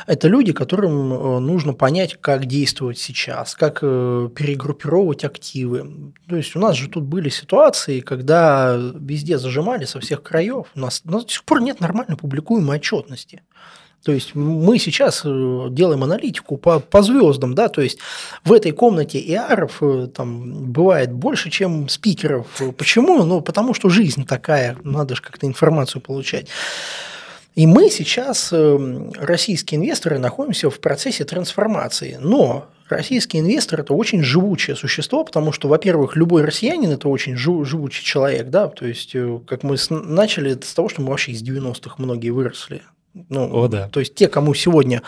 это люди, которым э, нужно понять, как действовать сейчас, как э, перегруппировать активы. То есть у нас же тут были ситуации, когда везде зажимали со всех краев. У нас, у нас до сих пор нет нормально публикуемой отчетности. То есть мы сейчас э, делаем аналитику по, по звездам, да, то есть в этой комнате иаров э, там бывает больше, чем спикеров. Почему? Ну, потому что жизнь такая, надо же как-то информацию получать. И мы сейчас, э, российские инвесторы, находимся в процессе трансформации. Но российский инвестор – это очень живучее существо, потому что, во-первых, любой россиянин – это очень живучий человек, да, то есть, как мы начали с того, что мы вообще из 90-х многие выросли, ну, О, да. То есть те, кому сегодня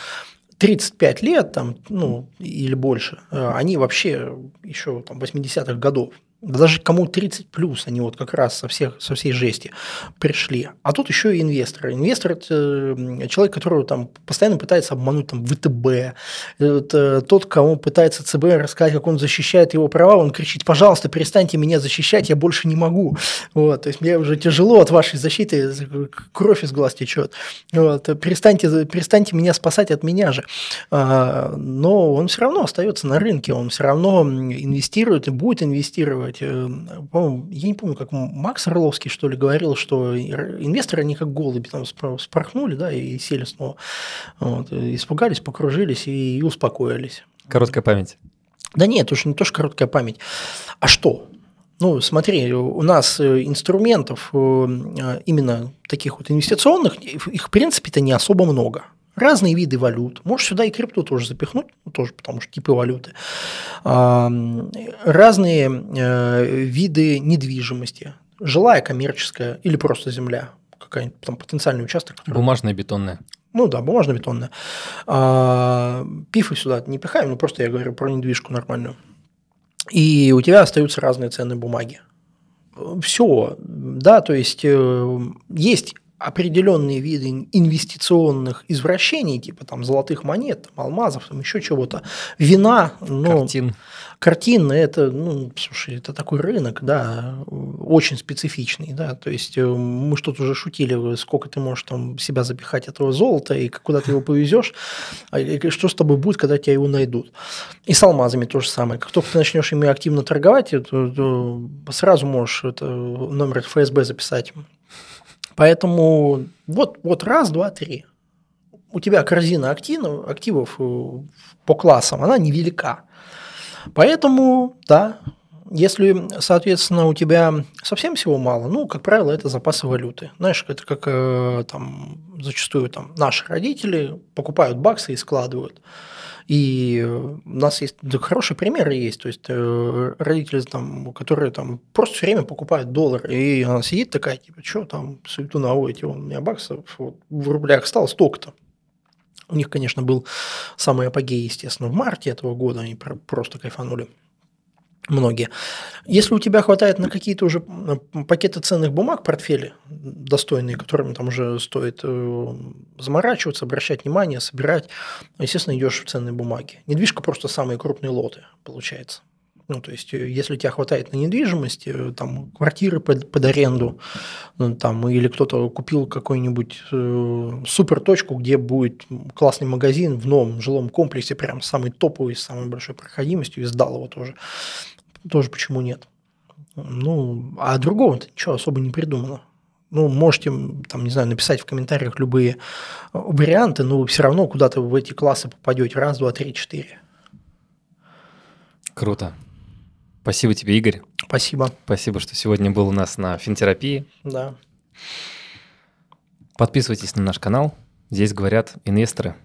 35 лет там, ну, или больше, э, они вообще еще там 80-х годов даже кому 30 плюс, они вот как раз со, всех, со всей жести пришли. А тут еще и инвесторы. Инвестор – это человек, который там постоянно пытается обмануть там, ВТБ. Это тот, кому пытается ЦБ рассказать, как он защищает его права, он кричит, пожалуйста, перестаньте меня защищать, я больше не могу. Вот, то есть мне уже тяжело от вашей защиты, кровь из глаз течет. Вот, перестаньте, перестаньте меня спасать от меня же. А, но он все равно остается на рынке, он все равно инвестирует и будет инвестировать делать. Э, я не помню, как Макс Орловский, что ли, говорил, что инвесторы, они как голуби там спорхнули, да, и сели снова. Вот, испугались, покружились и, и успокоились. Короткая память. Да нет, уж не то, что короткая память. А что? Ну, смотри, у нас э, инструментов э, именно таких вот инвестиционных, их в принципе-то не особо много разные виды валют. Можешь сюда и крипту тоже запихнуть, ну, тоже потому что типы валюты. Разные э, виды недвижимости. Жилая, коммерческая или просто земля. Какая-нибудь там потенциальный участок. Который... Бумажная, бетонная. Ну да, бумажно-бетонная. А, пифы сюда не пихаем, ну просто я говорю про недвижку нормальную. И у тебя остаются разные ценные бумаги. Все, да, то есть э, есть определенные виды инвестиционных извращений, типа там золотых монет, там, алмазов, там еще чего-то, вина, ну, картин. Картины это, ну, слушай, это такой рынок, да, очень специфичный, да, то есть э, мы что-то уже шутили, сколько ты можешь там себя запихать этого золота и куда ты его повезешь, а, и что с тобой будет, когда тебя его найдут. И с алмазами то же самое. Как только ты начнешь ими активно торговать, то, то сразу можешь это, номер ФСБ записать Поэтому вот, вот раз, два, три. У тебя корзина активов, активов э, по классам, она невелика. Поэтому, да, если, соответственно, у тебя совсем всего мало, ну, как правило, это запасы валюты. Знаешь, это как э, там зачастую там наши родители покупают баксы и складывают. И у нас есть хорошие примеры есть, то есть э, родители, там, которые там просто все время покупают доллар, и она сидит такая, типа, что там, суету наводите, у меня баксов вот, в рублях стало столько-то. У них, конечно, был самый апогей, естественно, в марте этого года, они просто кайфанули многие. Если у тебя хватает на какие-то уже пакеты ценных бумаг, портфели достойные, которыми там уже стоит э, заморачиваться, обращать внимание, собирать, естественно, идешь в ценные бумаги. Недвижка просто самые крупные лоты получается. Ну, то есть, э, если тебя хватает на недвижимость, э, там, квартиры под, под аренду, ну, там, или кто-то купил какую-нибудь э, супер точку, где будет классный магазин в новом жилом комплексе, прям самый топовый, с самой большой проходимостью, и сдал его тоже, тоже почему нет. Ну, а другого-то ничего особо не придумано. Ну, можете, там, не знаю, написать в комментариях любые варианты, но вы все равно куда-то в эти классы попадете. Раз, два, три, четыре. Круто. Спасибо тебе, Игорь. Спасибо. Спасибо, что сегодня был у нас на финтерапии. Да. Подписывайтесь на наш канал. Здесь говорят инвесторы.